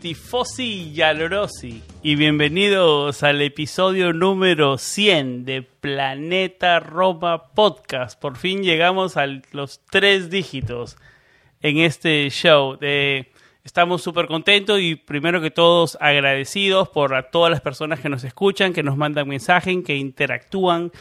Tifosi y y bienvenidos al episodio número 100 de Planeta Roma Podcast. Por fin llegamos a los tres dígitos en este show. De, estamos súper contentos y primero que todos agradecidos por todas las personas que nos escuchan, que nos mandan mensajes, que interactúan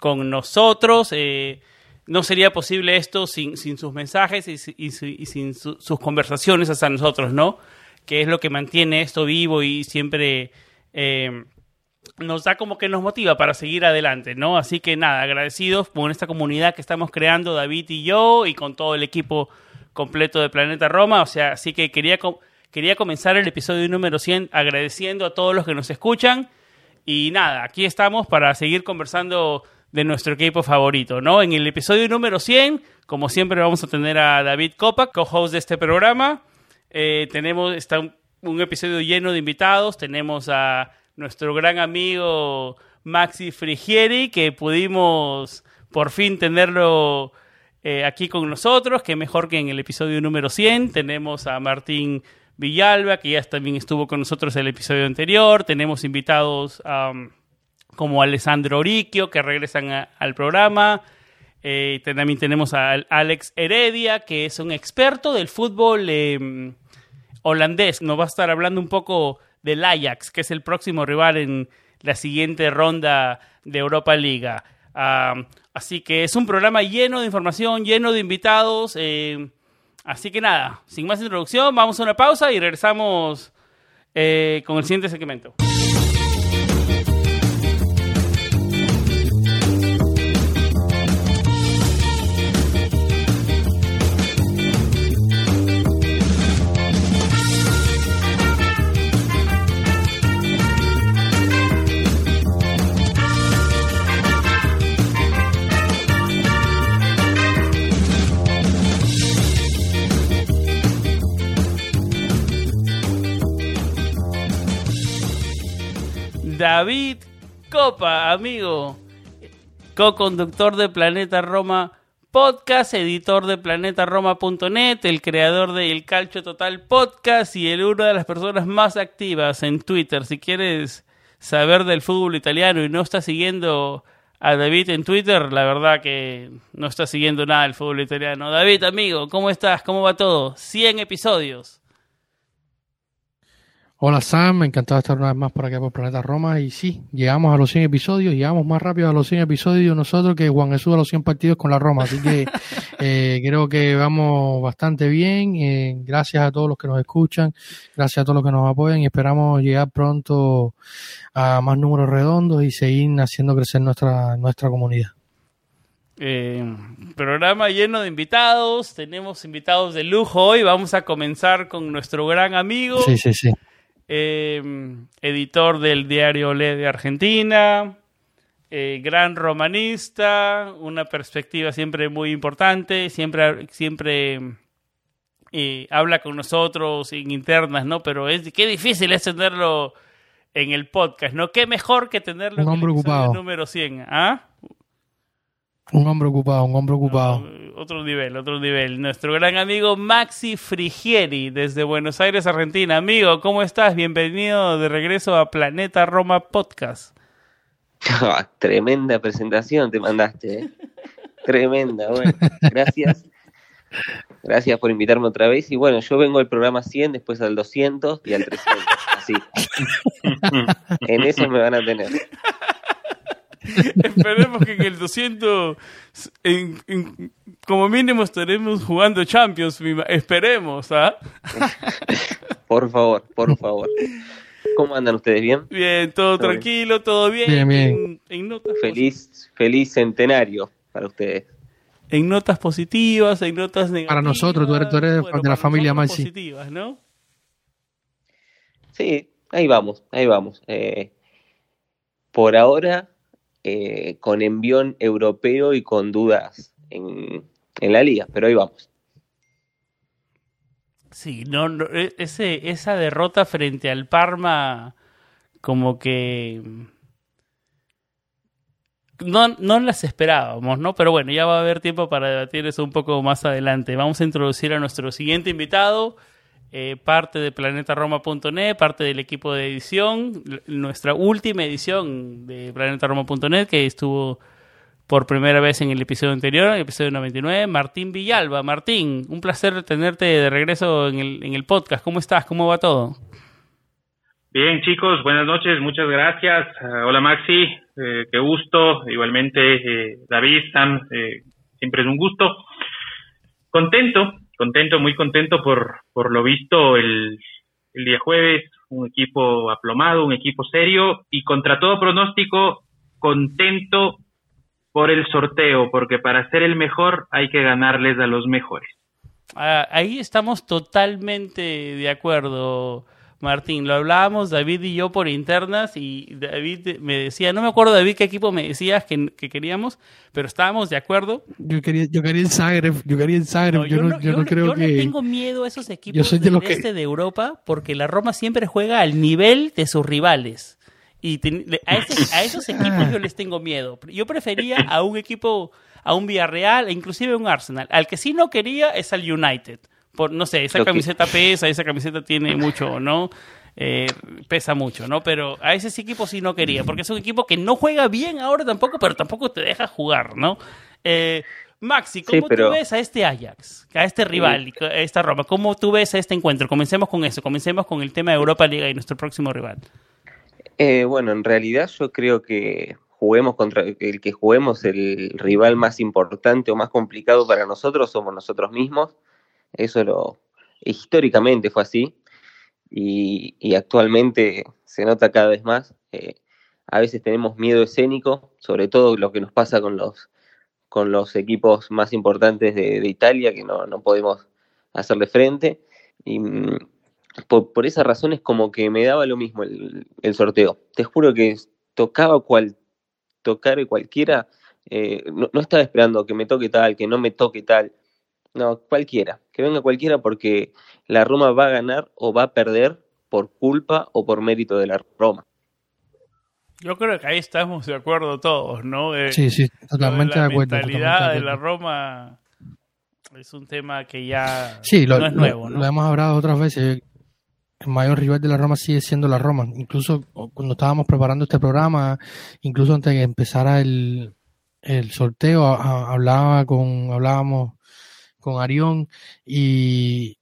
con nosotros. Eh, no sería posible esto sin, sin sus mensajes y, sin sus conversaciones hasta nosotros, ¿no? Que es lo que mantiene esto vivo y siempre eh, nos da como que nos motiva para seguir adelante, ¿no? Así que nada, agradecidos con esta comunidad que estamos creando David y yo y con todo el equipo completo de Planeta Roma, o sea, así que quería, quería comenzar el episodio número 100 agradeciendo a todos los que nos escuchan y nada, aquí estamos para seguir conversando de nuestro equipo favorito, ¿no? En el episodio número 100, como siempre vamos a tener a David Copa, co-host de este programa, eh, tenemos está un, episodio lleno de invitados. Tenemos a nuestro gran amigo Maxi Frigieri, que pudimos por fin tenerlo eh, aquí con nosotros, que mejor que en el episodio número 100. Tenemos a Martín Villalba, que ya también estuvo con nosotros en el episodio anterior. Tenemos invitados como Alessandro Oriquio, que regresan al programa. Eh, también tenemos a Alex Heredia, que es un experto del fútbol em, holandés. Nos va a estar hablando un poco del Ajax, que es el próximo rival en la siguiente ronda de Europa Liga. así que es un programa lleno de información, lleno de invitados. Eh, así que nada, sin más introducción, vamos a una pausa y regresamos eh, con el siguiente segmento. David Copa, amigo, co-conductor de Planeta Roma Podcast, editor de planetaroma.net, el creador de El Calcio Total Podcast y el una de las personas más activas en Twitter. Si quieres saber del fútbol italiano y no estás siguiendo a David en Twitter, la verdad que no estás siguiendo nada del fútbol italiano. David, amigo, ¿cómo estás? ¿Cómo va todo? 100 episodios. Hola Sam, encantado de estar una vez más por acá por Planeta Roma. Y sí, llegamos a los 100 episodios, llegamos más rápido a los 100 episodios nosotros que Juan Jesús a los 100 partidos con la Roma, así que eh, creo que vamos bastante bien, eh, gracias a todos los que nos escuchan, gracias a todos los que nos apoyan y esperamos llegar pronto a más números redondos y seguir haciendo crecer nuestra, nuestra comunidad. Eh, programa lleno de invitados, tenemos invitados de lujo hoy, vamos a comenzar con nuestro gran amigo. Sí, sí, sí Em, editor del diario Olé de Argentina, eh, gran romanista, una perspectiva siempre muy importante, siempre, siempre eh, habla con nosotros en internas, ¿no? Pero es qué difícil es tenerlo en el podcast, ¿no? Qué mejor que tenerlo en el número 100, ¿ah? Un hombre ocupado, un hombre ocupado. otro nivel, otro nivel. Nuestro gran amigo Maxi Frigieri desde Buenos Aires, Argentina. Amigo, ¿cómo estás? Bienvenido de regreso a Planeta Roma Podcast. tremenda presentación te mandaste, ¿eh? Tremenda, bueno, gracias. Gracias por invitarme otra vez. Y bueno, yo vengo al programa 100, después al 200 y al 300. Así. en eso me van a tener. Esperemos que en el 200 como mínimo estaremos jugando Champions, esperemos, ¿ah? por favor, por favor. ¿Cómo andan ustedes? ¿Bien? Bien, todo, tranquilo, todo bien. bien, feliz, feliz centenario para ustedes. En notas positivas, en notas negativas. Para nosotros, tú eres, de la familia más positivas, ¿no? Sí, ahí vamos, ahí vamos. Eh, por ahora, eh, con envión europeo y con dudas en, en la liga, pero ahí vamos. Sí, no, e, ese, esa derrota frente al Parma, como que no, no las esperábamos, ¿no? Pero bueno, ya va a haber tiempo para debatir eso un poco más adelante. Vamos a introducir a nuestro siguiente invitado, eh, parte de planetaroma.net, parte del equipo de edición, nuestra última edición de planetaroma.net que estuvo por primera vez en el episodio anterior, en el episodio 99, Martín Villalba. Martín, un placer tenerte de regreso en el, en el podcast. ¿Cómo estás? ¿Cómo va todo? Bien, chicos, buenas noches, muchas gracias. Uh, hola, Maxi, eh, qué gusto. Igualmente, eh, David, Sam, eh, siempre es un gusto. Contento, contento, muy contento por, por lo visto el, el día jueves. Un equipo aplomado, un equipo serio y contra todo pronóstico, contento por el sorteo, porque para ser el mejor hay que ganarles a los mejores. Ah, ahí estamos totalmente de acuerdo, Martín. Lo hablábamos David y yo por internas y David me decía, no me acuerdo David qué equipo me decías que, queríamos, pero estábamos de acuerdo. Yo quería, yo quería el Zagreb, yo quería el Zagreb, yo, no, yo, no, creo que... Yo tengo miedo a esos equipos del este de Europa porque la Roma siempre juega al nivel de sus rivales. Y a, a, esos equipos yo les tengo miedo. Yo prefería a un equipo, a un Villarreal, e inclusive a un Arsenal. Al que sí no quería es al United. Por, no sé, esa camiseta pesa, esa camiseta tiene mucho, ¿no? Eh, pesa mucho, ¿no? Pero a ese equipo sí no quería, porque es un equipo que no juega bien ahora tampoco, pero tampoco te deja jugar, ¿no? Eh, Maxi, ¿cómo tú ves a este Ajax, a este rival, a esta Roma? ¿Cómo tú ves a este encuentro? Comencemos con eso, comencemos con el tema de Europa Liga y nuestro próximo rival. Eh, bueno, en realidad yo creo que juguemos contra el que juguemos el rival más importante o más complicado para nosotros somos nosotros mismos. Eso lo históricamente fue así y, actualmente se nota cada vez más. Eh, a veces tenemos miedo escénico, sobre todo lo que nos pasa con los con los equipos más importantes de, Italia, que no, no podemos hacerle frente. Y, mm, por, esa razón es como que me daba lo mismo el, sorteo. Te juro que tocaba cual tocar cualquiera, eh, no, estaba esperando que me toque tal, que no me toque tal. No, cualquiera, que venga cualquiera porque la Roma va a ganar o va a perder por culpa o por mérito de la Roma. Yo creo que ahí estamos de acuerdo todos, ¿no? Eh, sí, sí, totalmente de acuerdo. La mentalidad de la Roma es un tema que ya no es nuevo, ¿no? Lo hemos hablado otras veces el mayor rival de la Roma sigue siendo la Roma. Incluso cuando estábamos preparando este programa, incluso antes de que empezara el, el sorteo, hablaba con, hablábamos con Arión y,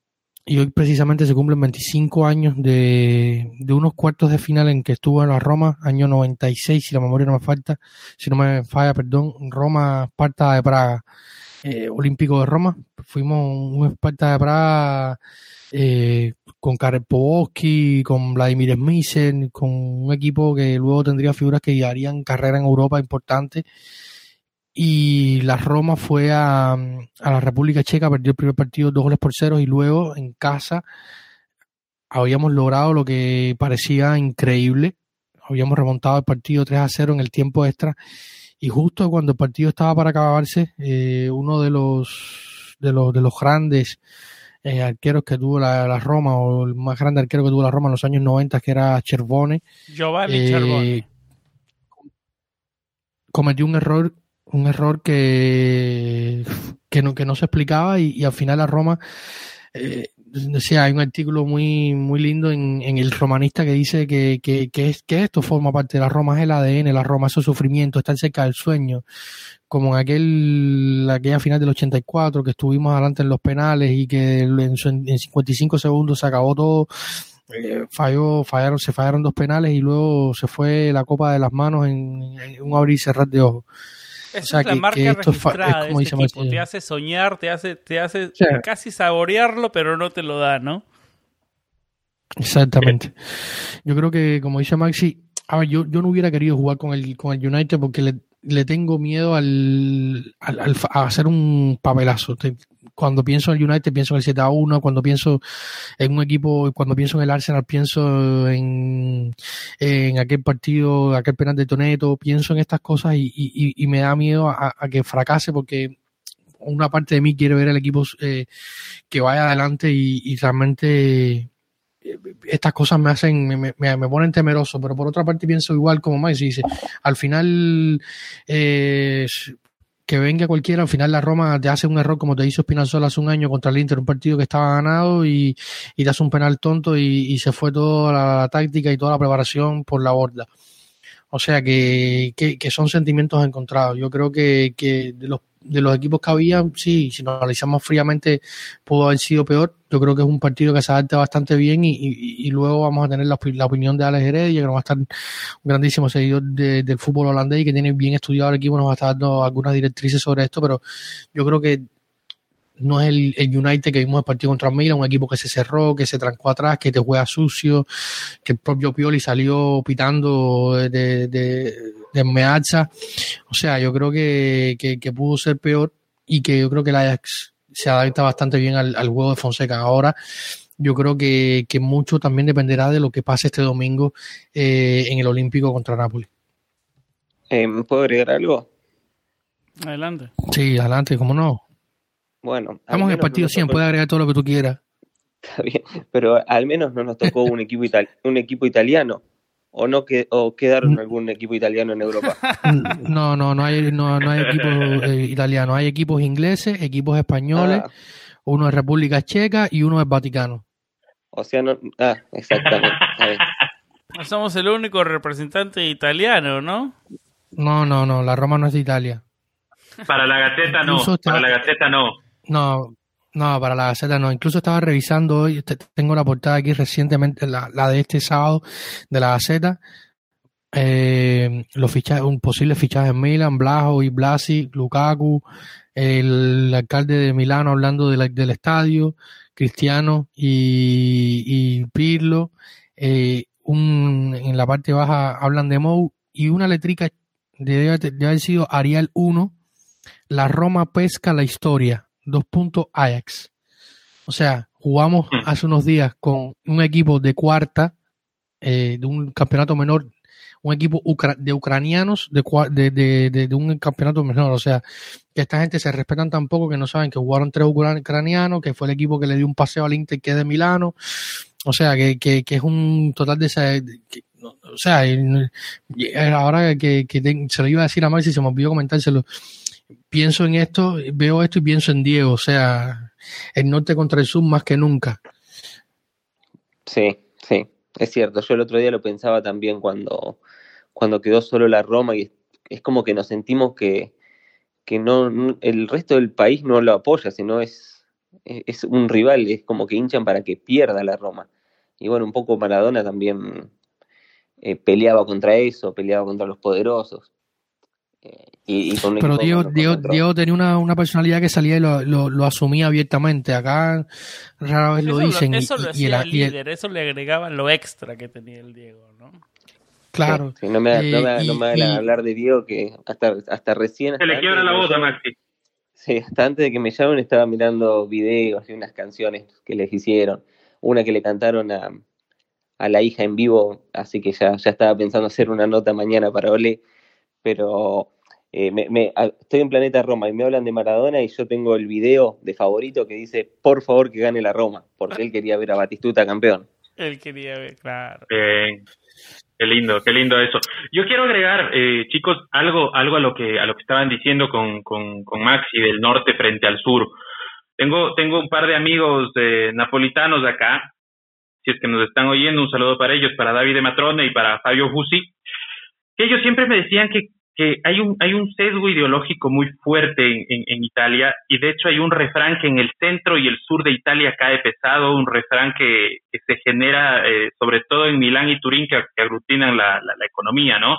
y, hoy precisamente se cumplen 25 años de, de, unos cuartos de final en que estuvo en la Roma, año 96, si la memoria no me falta, si no me falla, perdón, Roma, Esparta de Praga, eh, Olímpico de Roma. Fuimos un Esparta de Praga eh, con Karel Poboski, con Vladimir Smisen, con un equipo que luego tendría figuras que harían carrera en Europa importante. Y la Roma fue a, a la República Checa, perdió el primer partido dos goles por cero y luego en casa habíamos logrado lo que parecía increíble. Habíamos remontado el partido 3 a 0 en el tiempo extra y justo cuando el partido estaba para acabarse, eh, uno de los, de los, de los grandes eh, arqueros que tuvo la, Roma, o el más grande arquero que tuvo la Roma en los años 90, que era Cervone. Giovanni eh, Cometió un error, un error que, que, no, que no se explicaba y, al final la Roma eh, decía, hay un artículo muy, muy lindo en, en el romanista que dice que, que, que, es, que esto forma parte de la Roma, es el ADN, la Roma, esos sufrimientos, estar cerca del sueño, como en aquel, aquella final del 84 que estuvimos adelante en los penales y que en, en 55 segundos se acabó todo, eh, falló, fallaron, se fallaron dos penales y luego se fue la copa de las manos en, un abrir y cerrar de ojos. Esa es la marca registrada de este equipo. Te hace soñar, te hace, te hace casi saborearlo, pero no te lo da, ¿no? Exactamente. Yo creo que, como dice Maxi, a ver, yo, yo no hubiera querido jugar con el, con el United porque le, le tengo miedo al, al, a hacer un papelazo. Cuando pienso en el United pienso en el 7 a 1, cuando pienso en un equipo, cuando pienso en el Arsenal pienso en, en aquel partido, aquel penal de Toneto, pienso en estas cosas y, y, me da miedo a, que fracase porque una parte de mí quiere ver al equipo eh, que vaya adelante y realmente estas cosas me hacen, me, me, ponen temeroso, pero por otra parte pienso igual como más dice, al final eh, que venga cualquiera, al final la Roma te hace un error como te hizo Spinazzola hace un año contra el Inter, un partido que estaba ganado y, y te hace un penal tonto y, se fue toda la, táctica y toda la preparación por la borda. O sea que, que, que son sentimientos encontrados. Yo creo que, que de los de los equipos que había, sí, si nos analizamos fríamente, pudo haber sido peor. Yo creo que es un partido que se adapta bastante bien y, y, luego vamos a tener la, opinión de Alex Heredia, que nos va a estar un grandísimo seguidor del fútbol holandés y que tiene bien estudiado el equipo, nos va a estar dando algunas directrices sobre esto, pero yo creo que no es el, el, United que vimos el partido contra Milan, un equipo que se cerró, que se trancó atrás, que te juega sucio, que el propio Pioli salió pitando de, de, de Meazza. O sea, yo creo que, que, pudo ser peor y que yo creo que el Ajax se adapta bastante bien al, al juego de Fonseca. Ahora, yo creo que, que, mucho también dependerá de lo que pase este domingo eh, en el Olímpico contra Napoli. Eh, ¿Puedo agregar algo? Adelante. Sí, adelante, ¿cómo no? Bueno. Estamos en el partido 100, puedes agregar todo lo que tú quieras. Está bien, pero al menos no nos tocó un equipo, un equipo italiano o no que, o quedaron mm. algún equipo italiano en Europa? No, no, no hay, no, no hay equipos eh, italianos, hay equipos ingleses, equipos españoles, ah. uno es República Checa y uno es Vaticano. O sea, no, ah, exactamente. Somos el único representante italiano, ¿no? No, no, no, la Roma no es de Italia. Para la Gaceta no, para la Gaceta no. No, no, para la Gaceta no. Incluso estaba revisando hoy, tengo la portada aquí recientemente, la, la de este sábado de la Gaceta. Eh, los fichajes, un posible fichaje en Milan, Blajo y Blasi, Lukaku, el alcalde de Milano hablando del estadio, Cristiano y, y Pirlo. Eh, un, en la parte baja hablan de Mou y una letrica debe, debe haber sido Arial 1. La Roma pesca la historia dos puntos Ajax. O sea, jugamos mm. hace unos días con un equipo de cuarta, eh, de un campeonato menor, un equipo de ucranianos de, de, de, un campeonato menor. O sea, que esta gente se respetan tan poco que no saben que jugaron tres ucranianos, que fue el equipo que le dio un paseo al Inter que es de Milano. O sea, que, que, que es un total de... Esa, o sea, ahora que, que se lo iba a decir a Maxi, se me olvidó comentárselo pienso en esto, veo esto y pienso en Diego, o sea, el norte contra el sur más que nunca. Sí, sí, es cierto. Yo el otro día lo pensaba también cuando, cuando quedó solo la Roma y es, como que nos sentimos que, que no, el resto del país no lo apoya, sino es, es un rival, es como que hinchan para que pierda la Roma. Y bueno, un poco Maradona también eh, peleaba contra eso, peleaba contra los poderosos. Pero Diego, Diego, tenía una, una, personalidad que salía y lo, lo, asumía abiertamente. Acá rara vez lo dicen. eso lo hacía el líder, eso le agregaban lo extra que tenía el Diego, ¿no? Claro. no me, no me, no me hagan hablar de Diego que hasta, hasta recién... Se le quiebra la voz a Maxi. Sí, hasta antes de que me llamen estaba mirando videos y unas canciones que les hicieron. Una que le cantaron a, a la hija en vivo, así que ya, ya estaba pensando hacer una nota mañana para Ole pero eh, me, estoy en Planeta Roma y me hablan de Maradona y yo tengo el video de favorito que dice, por favor que gane la Roma, porque él quería ver a Batistuta campeón. Él quería ver, claro. qué lindo, qué lindo eso. Yo quiero agregar, eh, chicos, algo, algo a lo que a lo que estaban diciendo con, con, con Maxi del norte frente al sur. Tengo, tengo un par de amigos eh, napolitanos de acá, si es que nos están oyendo, un saludo para ellos, para David de Matrone y para Fabio Fusi, que ellos siempre me decían que que hay un, hay un sesgo ideológico muy fuerte en, en, Italia y de hecho hay un refrán que en el centro y el sur de Italia cae pesado, un refrán que, que se genera eh, sobre todo en Milán y Turín que, aglutinan la, la, economía, ¿no?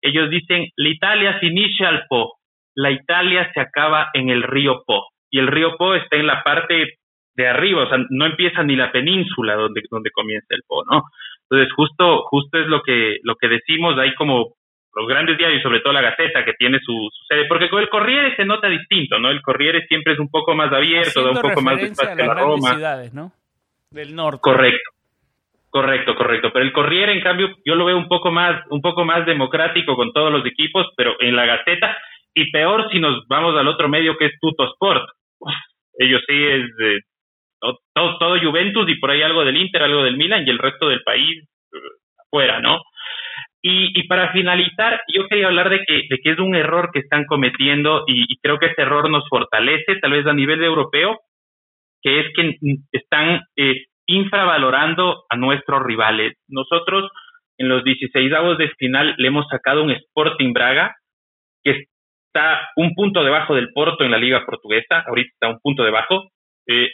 Ellos dicen, l'Italia finisce al po, la Italia se acaba en el río Po y el río Po está en la parte de arriba, o sea, no empieza ni la península donde, donde comienza el Po, ¿no? Entonces, justo, justo es lo que, lo que decimos, hay como los grandes diarios, sobre todo la Gaceta, que tiene su, sede, porque con el Corriere se nota distinto, ¿no? El Corriere siempre es un poco más abierto, da un poco más de espacio a, la Roma. ciudades, ¿no? Del norte. Correcto. Correcto, correcto. Pero el Corriere, en cambio, yo lo veo un poco más, un poco más democrático con todos los equipos, pero en la Gaceta, y peor si nos vamos al otro medio que es Tutosport. ellos sí es de todo, todo Juventus y por ahí algo del Inter, algo del Milan y el resto del país eh, afuera, ¿no? Y, para finalizar, yo quería hablar de que, de que es un error que están cometiendo y, creo que ese error nos fortalece, tal vez a nivel europeo, que es que están eh, infravalorando a nuestros rivales. Nosotros en los 16 de final le hemos sacado un Sporting Braga que está un punto debajo del Porto en la liga portuguesa, ahorita está un punto debajo, eh,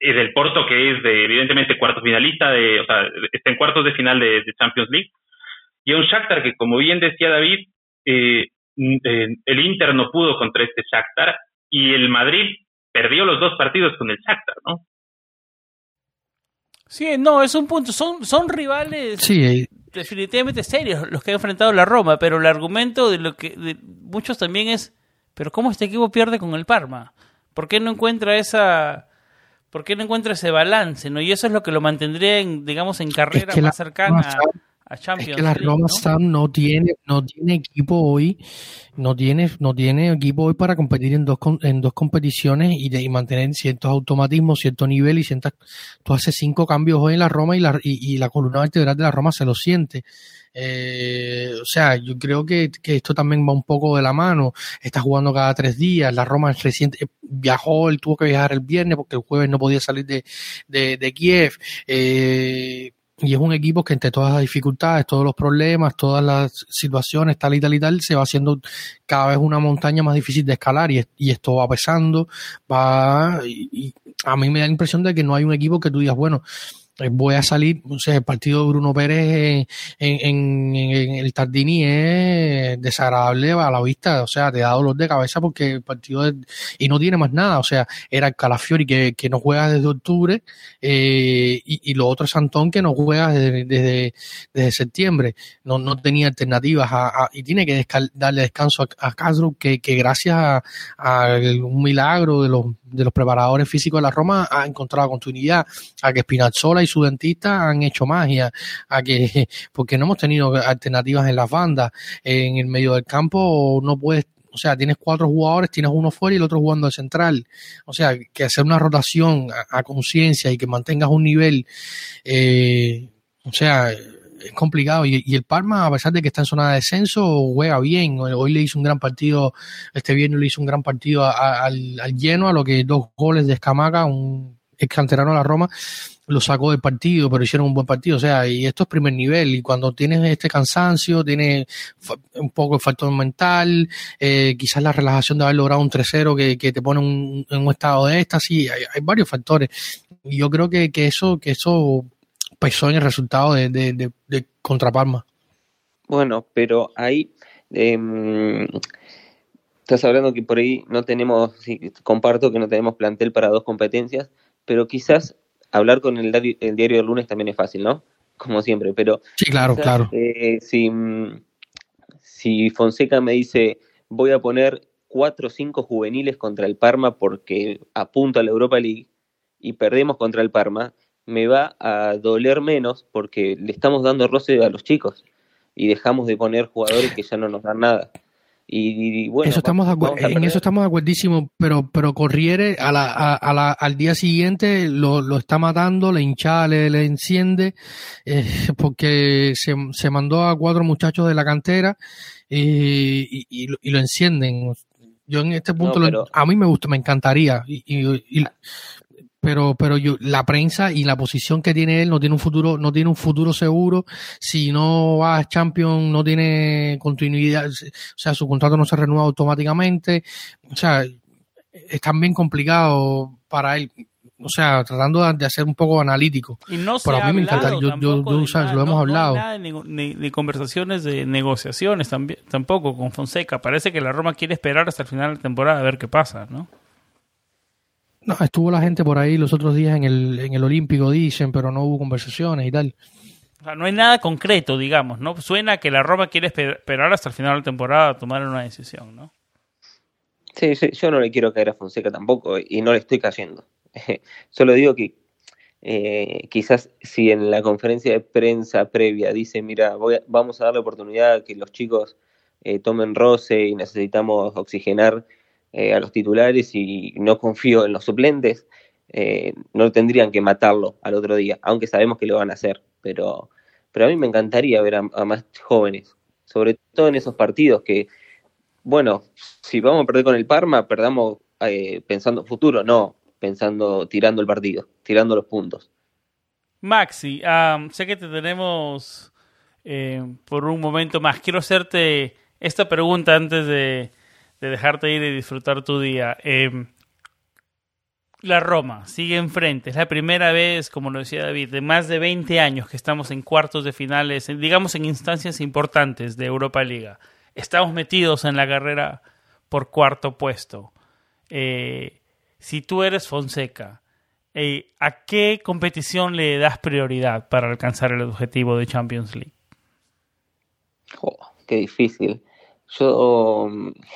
y del Porto que es de, evidentemente cuarto finalista, de, o sea, está en cuartos de final de, Champions League, y un Shakhtar que como bien decía David, eh, el Inter no pudo contra este Shakhtar y el Madrid perdió los dos partidos con el Shakhtar, ¿no? Sí, no, es un punto. Son, son rivales sí. definitivamente serios los que ha enfrentado la Roma, pero el argumento de lo que de muchos también es, pero ¿cómo este equipo pierde con el Parma? ¿Por qué no encuentra esa por qué no encuentra ese balance? ¿no? Y eso es lo que lo mantendría en, digamos, en carrera más cercana a, Champions. Es que la Roma ¿no? tiene, no tiene equipo hoy no tiene, no tiene equipo hoy para competir en dos, en dos competiciones y, de, mantener ciertos automatismos, cierto nivel y ciertas, tú haces cinco cambios hoy en la Roma y la, y, la columna vertebral de la Roma se lo siente. Eh, o sea, yo creo que, que, esto también va un poco de la mano. Está jugando cada tres días. La Roma reciente viajó, él tuvo que viajar el viernes porque el jueves no podía salir de, de, de Kiev. Eh, y es un equipo que entre todas las dificultades, todos los problemas, todas las situaciones, tal y tal y tal, se va haciendo cada vez una montaña más difícil de escalar y, y esto va pesando, va, y, a mí me da la impresión de que no hay un equipo que tú digas, bueno, voy a salir, o sea, el partido de Bruno Pérez en, en, el Tardini es desagradable a la vista, o sea, te da dolor de cabeza porque el partido y no tiene más nada, o sea, era Calafiori que, que no juega desde octubre eh, y, y, lo otro es Santón que no juega desde, desde, desde septiembre, no, no tenía alternativas a, y tiene que darle descanso a, a Castro que, que gracias a, a, un milagro de los, de los preparadores físicos de la Roma ha encontrado continuidad, a que Spinazzola y su dentista han hecho magia, a que, porque no hemos tenido alternativas en las bandas, en el medio del campo no puedes o sea, tienes cuatro jugadores, tienes uno fuera y el otro jugando al central. O sea, que hacer una rotación a, conciencia y que mantengas un nivel, eh, o sea, es complicado. Y, el Parma, a pesar de que está en zona de descenso, juega bien. Hoy le hizo un gran partido, este viernes le hizo un gran partido al, al, lleno, a lo que dos goles de Escamaca, un ex canterano a la Roma, lo sacó del partido, pero hicieron un buen partido. O sea, y esto es primer nivel. Y cuando tienes este cansancio, tienes un poco el factor mental, eh, quizás la relajación de haber logrado un 3-0 que, que, te pone en un estado de éxtasis. Hay, hay varios factores. Y yo creo que, que eso, que eso pesó en el resultado de, de, de, contra Palma. Bueno, pero ahí eh, estás hablando que por ahí no tenemos, sí, comparto que no tenemos plantel para dos competencias, pero quizás hablar con el, diario, el diario del lunes también es fácil, ¿no? Como siempre, pero... Sí, claro, claro. Eh, si, si Fonseca me dice, voy a poner cuatro o cinco juveniles contra el Parma porque apunto a la Europa League y perdemos contra el Parma, me va a doler menos porque le estamos dando roce a los chicos y dejamos de poner jugadores que ya no nos dan nada. Y, bueno, eso estamos en eso estamos de acuerdísimo, pero, pero Corriere a la, a, la, al día siguiente lo, lo está matando, le hincha, le, le enciende, eh, porque se, se mandó a cuatro muchachos de la cantera eh, y, y, y, lo encienden. Yo en este punto, a mí me gusta, me encantaría. Y, pero pero yo la prensa y la posición que tiene él no tiene un futuro no tiene un futuro seguro si no va a Champions no tiene continuidad o sea su contrato no se renueva automáticamente o sea es también complicado para él o sea, tratando de hacer un poco analítico. Y no Pero se a mí me hablado yo, yo, yo, de sabes, nada, lo hemos no- no hay hablado. nada de, ni, ni conversaciones de negociaciones también, tampoco con Fonseca. Parece que la Roma quiere esperar hasta el final de la temporada a ver qué pasa, ¿no? No, estuvo la gente por ahí los otros días en el, en el Olímpico, dicen, pero no hubo conversaciones y tal. O sea, no hay nada concreto, digamos, ¿no? Suena que la Roma quiere esper- esperar hasta el final de la temporada a tomar una decisión, ¿no? Sí, sí, yo no le quiero caer a Fonseca tampoco y no le estoy cayendo. Solo digo que eh, quizás si en la conferencia de prensa previa dice, mira, voy a- vamos a darle oportunidad a que los chicos eh, tomen roce y necesitamos oxigenar eh, a los titulares y no confío en los suplentes, eh, no tendrían que matarlo al otro día, aunque sabemos que lo van a hacer. Pero, pero a mí me encantaría ver a, más jóvenes, sobre todo en esos partidos que, bueno, si vamos a perder con el Parma, perdamos eh, pensando futuro, no pensando, tirando el partido, tirando los puntos. Maxi, am, sé que te tenemos eh, por un momento más. Quiero hacerte esta pregunta antes de, de dejarte ir y disfrutar tu día. Em, la Roma sigue enfrente. Es la primera vez, como lo decía David, de más de 20 años que estamos en cuartos de finales, digamos en instancias importantes de Europa Liga. Estamos metidos en la carrera por cuarto puesto. Eh, si tú eres Fonseca, eh, ¿a qué competición le das prioridad para alcanzar el objetivo de Champions League? Jo, qué difícil. Yo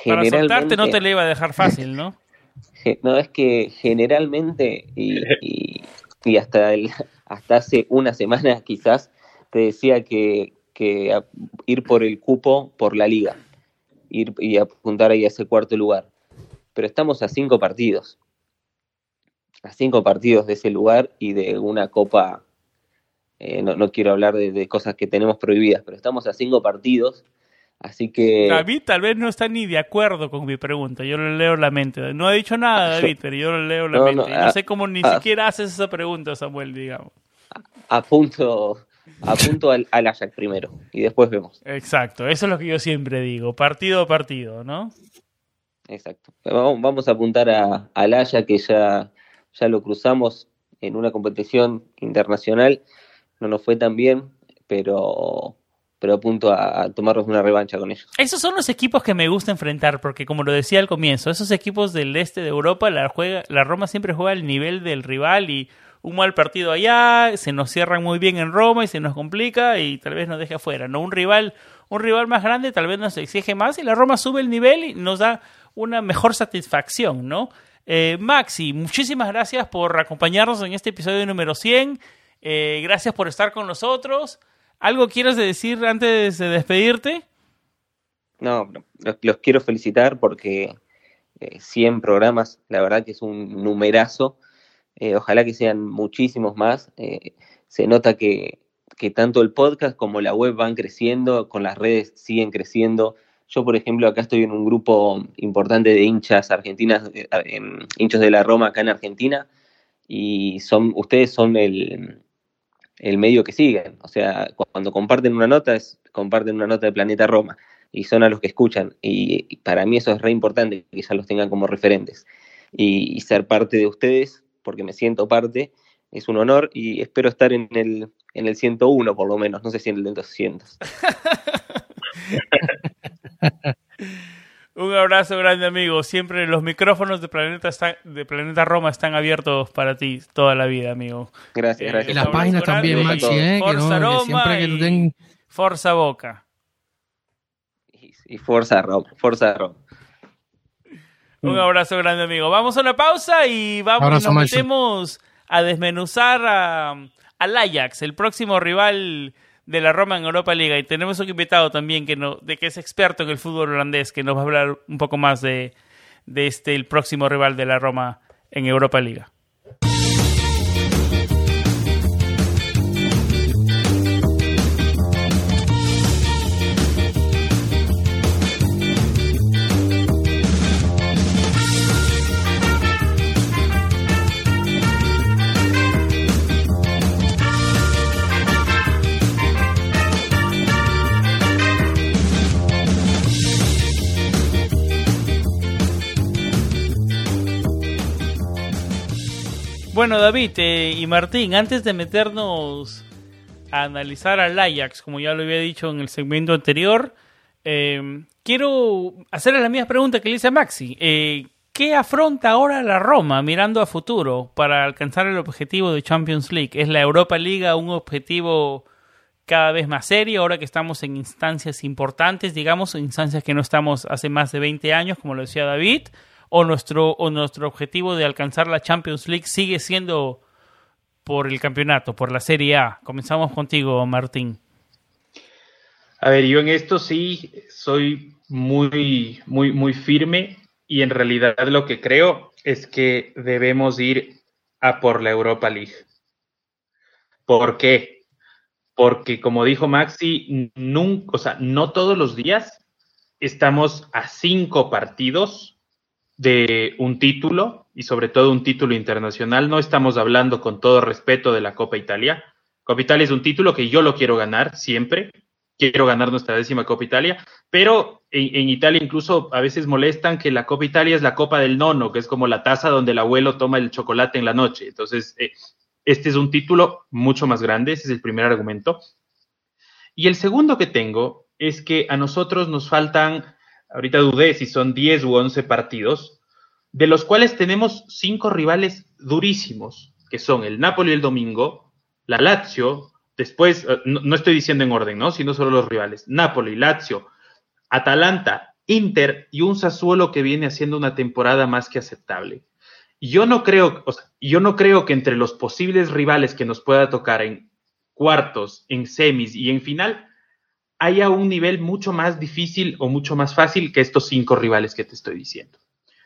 Para soltarte no te le iba a dejar fácil, ¿no? no es que generalmente y, y- y hasta el, hasta hace una semana quizás te decía que, que a- ir por el cupo por la liga, ir y apuntar ahí a ese cuarto lugar. Pero estamos a cinco partidos, a cinco partidos de ese lugar y de una copa. eh, no, no quiero hablar de, de cosas que tenemos prohibidas, pero estamos a cinco partidos, así que David tal vez no está ni de acuerdo con mi pregunta. Yo le leo la mente. No ha dicho nada, David, pero yo le leo la No, mente. no, Y no sé cómo ni siquiera haces esa pregunta, Samuel, digamos. apunto, apunto al, al Ajax primero y después vemos. Exacto, eso es lo que yo siempre digo. Partido a partido, ¿no? Exacto. Vamos, a apuntar a, al Haya, que ya, ya lo cruzamos en una competición internacional. No nos fue tan bien, pero, pero apunto a, a tomarnos una revancha con ellos. Esos son los equipos que me gusta enfrentar, porque como lo decía al comienzo, esos equipos del este de Europa, la, juega, la Roma siempre juega al nivel del rival y un mal partido allá, se nos cierran muy bien en Roma y se nos complica y tal vez nos deje afuera. ¿no? Un rival, un rival más grande tal vez nos exige más y la Roma sube el nivel y nos da una mejor satisfacción, ¿no? Eh, Maxi, muchísimas gracias por acompañarnos en este episodio número 100. Eh, gracias por estar con nosotros. ¿Algo quieres decir antes de despedirte? No, los, quiero felicitar porque eh, 100 programas, la verdad que es un numerazo. Eh, ojalá que sean muchísimos más. Eh, se nota que, que tanto el podcast como la web van creciendo, con las redes siguen creciendo. Yo, por ejemplo, acá estoy en un grupo importante de hinchas argentinas, eh, em, hinchas de la Roma acá en Argentina, y son, ustedes son el, el medio que siguen. O sea, cuando comparten una nota, es, comparten una nota de Planeta Roma y son a los que escuchan. Y, para mí eso es re importante, que ya los tengan como referentes. Y, y, ser parte de ustedes, porque me siento parte, es un honor y espero estar en el, en el 101 por lo menos, no sé si en el 200. Un abrazo grande, amigo. Siempre los micrófonos de Planeta, están, de Planeta Roma están abiertos para ti toda la vida, amigo. Gracias, gracias. Y las páginas también, Maxi, ¿eh? Que, no, Roma que siempre que tú ten... Forza Boca. Y, y Forza Roma, Forza Roma. Un abrazo grande, amigo. Vamos a una pausa y vamos Abrazo, nos metemos a desmenuzar a, al Ajax, el próximo rival de la Roma en Europa Liga. Y tenemos un invitado también que, no, de que es experto en el fútbol holandés, que nos va a hablar un poco más de, de este, el próximo rival de la Roma en Europa Liga. Bueno, David eh, y Martín, antes de meternos a analizar al Ajax, como ya lo había dicho en el segmento anterior, eh, quiero hacerle la misma pregunta que le hice a Maxi. Eh, ¿Qué afronta ahora la Roma mirando a futuro para alcanzar el objetivo de Champions League? ¿Es la Europa Liga un objetivo cada vez más serio ahora que estamos en instancias importantes, digamos, instancias que no estamos hace más de 20 años, como lo decía David? ¿O nuestro, o nuestro objetivo de alcanzar la Champions League sigue siendo por el campeonato, por la Serie A? Comenzamos contigo, Martín. A ver, yo en esto sí soy muy, muy, muy firme y en realidad lo que creo es que debemos ir a por la Europa League. ¿Por qué? Porque como dijo Maxi, nunca, o sea, no todos los días estamos a cinco partidos de un título y sobre todo un título internacional. No estamos hablando con todo respeto de la Copa Italia. Copa Italia es un título que yo lo quiero ganar siempre, quiero ganar nuestra décima Copa Italia, pero en, Italia incluso a veces molestan que la Copa Italia es la Copa del Nono, que es como la taza donde el abuelo toma el chocolate en la noche. Entonces, eh, este es un título mucho más grande, ese es el primer argumento. Y el segundo que tengo es que a nosotros nos faltan, ahorita dudé si son 10 u 11 partidos, de los cuales tenemos cinco rivales durísimos, que son el Napoli el domingo, la Lazio, Después, eh, no, estoy diciendo en orden, ¿no? Sino solo los rivales. Napoli, Lazio, Atalanta, Inter y un Sassuolo que viene haciendo una temporada más que aceptable. Yo no creo, yo no creo que entre los posibles rivales que nos pueda tocar en cuartos, en semis y en final haya un nivel mucho más difícil o mucho más fácil que estos cinco rivales que te estoy diciendo.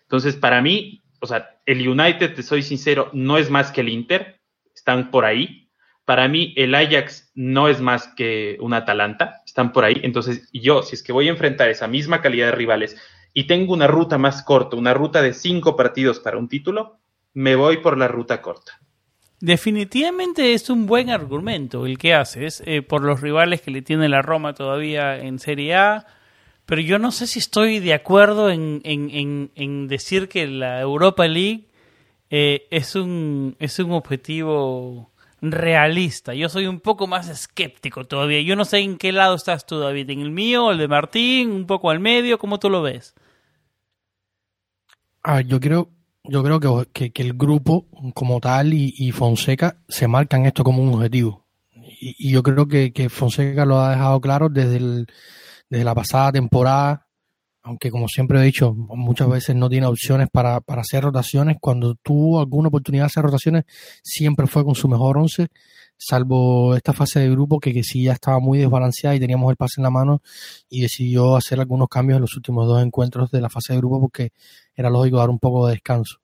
Entonces, para mí, o sea, el United, te soy sincero, no es más que el Inter, están por ahí, para mí, el Ajax no es más que un Atalanta, están por ahí. Entonces, yo, si es que voy a enfrentar esa misma calidad de rivales y tengo una ruta más corta, una ruta de cinco partidos para un título, me voy por la ruta corta. Definitivamente es un buen argumento el que haces eh, por los rivales que le tiene la Roma todavía en Serie A, pero yo no sé si estoy de acuerdo en, en, decir que la Europa League eh, es, un, es un objetivo realista. Yo soy un poco más escéptico todavía. Yo no sé en qué lado estás tú, David. ¿En el mío, el de Martín, un poco al medio? ¿Cómo tú lo ves? Ah, yo creo, yo creo que, que, el grupo como tal y, Fonseca se marcan esto como un objetivo. Y, yo creo que, que, Fonseca lo ha dejado claro desde, el, desde la pasada temporada aunque como siempre he dicho, muchas veces no tiene opciones para, para hacer rotaciones. Cuando tuvo alguna oportunidad de hacer rotaciones, siempre fue con su mejor once, salvo esta fase de grupo que, que sí ya estaba muy desbalanceada y teníamos el pase en la mano y decidió hacer algunos cambios en los últimos dos encuentros de la fase de grupo porque era lógico dar un poco de descanso.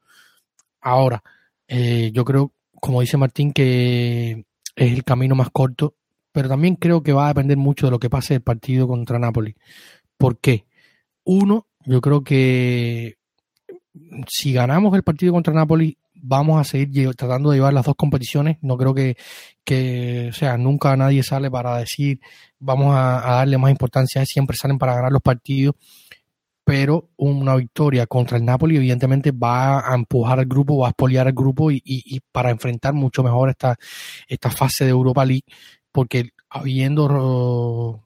Ahora, eh, yo creo, como dice Martín, que es el camino más corto, pero también creo que va a depender mucho de lo que pase el partido contra Napoli. ¿Por qué? Uno, yo creo que si ganamos el partido contra Napoli, vamos a seguir tratando de llevar las dos competiciones. No creo que, que o sea, nunca nadie sale para decir vamos a, darle más importancia, siempre salen para ganar los partidos. Pero una victoria contra el Napoli, evidentemente, va a empujar al grupo, va a espoliar al grupo y, y, para enfrentar mucho mejor esta, esta fase de Europa League, porque habiendo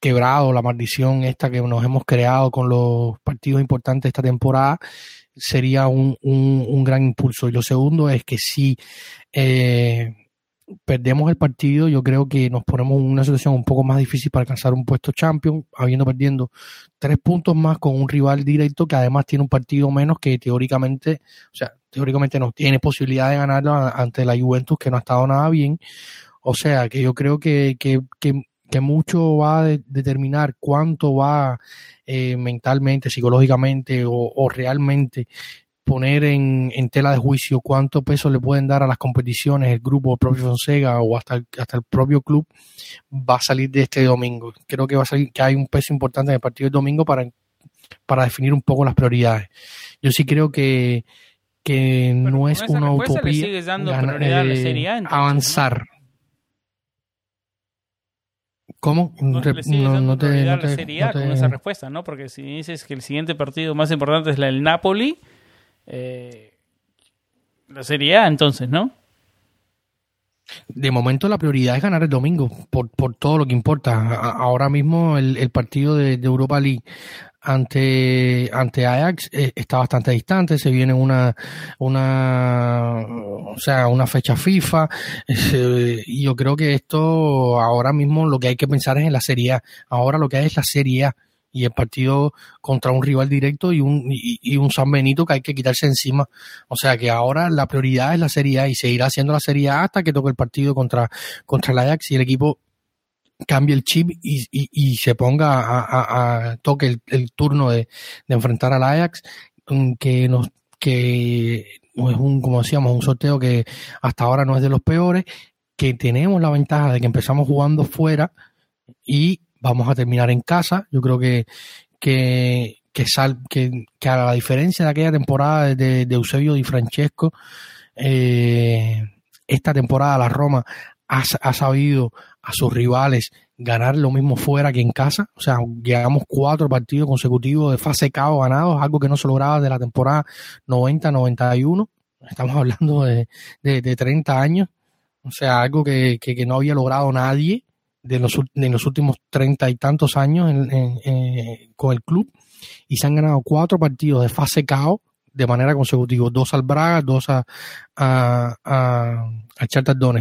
quebrado la maldición esta que nos hemos creado con los partidos importantes esta temporada, sería un, un, gran impulso. Y lo segundo es que si eh, perdemos el partido, yo creo que nos ponemos en una situación un poco más difícil para alcanzar un puesto champion, habiendo perdiendo tres puntos más con un rival directo que además tiene un partido menos que teóricamente, o sea, teóricamente no tiene posibilidad de ganarlo ante la Juventus que no ha estado nada bien. O sea, que yo creo que, que, que que mucho va a determinar cuánto va eh, mentalmente, psicológicamente o, realmente poner en, tela de juicio cuánto peso le pueden dar a las competiciones el grupo, el propio Fonseca o hasta el, hasta el propio club va a salir de este domingo. Creo que va a salir que hay un peso importante en el partido del domingo para, para definir un poco las prioridades. Yo sí creo que, que no es una utopía eh, avanzar. ¿Cómo? No, te, no te, sería con esa respuesta, ¿no? Porque si dices que el siguiente partido más importante es el Napoli, eh, La Serie A, entonces, ¿no? De momento la prioridad es ganar el domingo, por, por todo lo que importa. ahora mismo el, partido de, Europa League ante, ante Ajax eh, está bastante distante, se viene una, una, o sea, una fecha FIFA, y yo creo que esto ahora mismo lo que hay que pensar es en la Serie A. Ahora lo que hay es la Serie A y el partido contra un rival directo y un, y, un San Benito que hay que quitarse encima. O sea que ahora la prioridad es la Serie A y seguirá siendo la Serie A hasta que toque el partido contra, contra el Ajax y el equipo cambie el chip y, y, se ponga a, toque el, turno de, de, enfrentar al Ajax que nos que es un como decíamos un sorteo que hasta ahora no es de los peores que tenemos la ventaja de que empezamos jugando fuera y vamos a terminar en casa. Yo creo que, que, que, sal, que, que a la diferencia de aquella temporada de, Eusebio Di Francesco, eh, esta temporada la Roma ha, ha, sabido a sus rivales ganar lo mismo fuera que en casa. O sea, llegamos cuatro partidos consecutivos de fase KO ganados, algo que no se lograba de la temporada 90-91. Estamos hablando de, de, de, 30 años. O sea, algo que, que no había logrado nadie de los, de los últimos treinta y tantos años con el club y se han ganado cuatro partidos de fase KO de manera consecutiva, dos al Braga, dos a, a, a,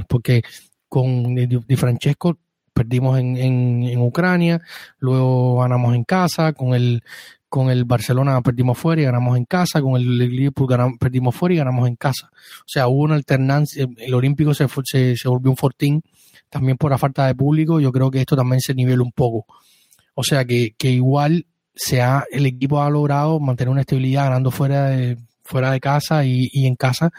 porque con Di Francesco perdimos en, en, Ucrania, luego ganamos en casa, con el con el Barcelona perdimos fuera y ganamos en casa, con el Liverpool perdimos fuera y ganamos en casa. O sea, hubo una alternancia, el Olímpico se, se, se volvió un fortín también por la falta de público, yo creo que esto también se nivela un poco. O sea que, que igual se el equipo ha logrado mantener una estabilidad ganando fuera de, fuera de casa y, y en casa,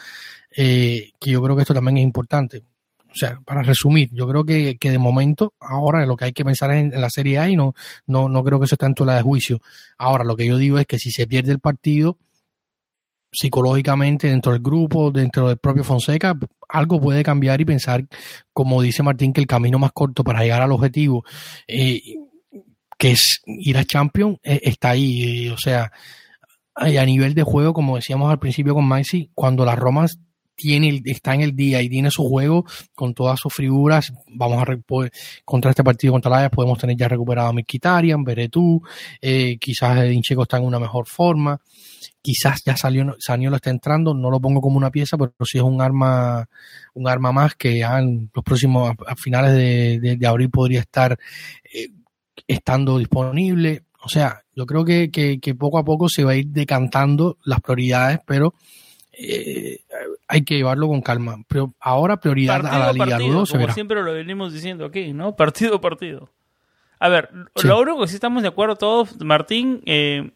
eh, que yo creo que esto también es importante. O sea, para resumir, yo creo que, que de momento, ahora lo que hay que pensar es en, la Serie A y no, no, no creo que eso esté en la de juicio. Ahora, lo que yo digo es que si se pierde el partido, psicológicamente dentro del grupo, dentro del propio Fonseca, algo puede cambiar y pensar, como dice Martín, que el camino más corto para llegar al objetivo, eh, que es ir a Champions, eh, está ahí. o sea, a nivel de juego, como decíamos al principio con Maxi, cuando las Romas tiene, está en el día y tiene su juego con todas sus figuras. Vamos a contra este partido contra la podemos tener ya recuperado a Mikitarian, Beretú, eh, quizás Incheco está en una mejor forma quizás ya salió, lo está entrando, no lo pongo como una pieza, pero sí es un arma, un arma más que ya en los próximos, a, finales de, abril podría estar eh, estando disponible. O sea, yo creo que, que, poco a poco se va a ir decantando las prioridades, pero eh, hay que llevarlo con calma. Pero ahora prioridad a la Liga partido, como siempre lo venimos diciendo aquí, ¿no? Partido a partido. A ver, lo único que sí estamos de acuerdo todos, Martín, eh,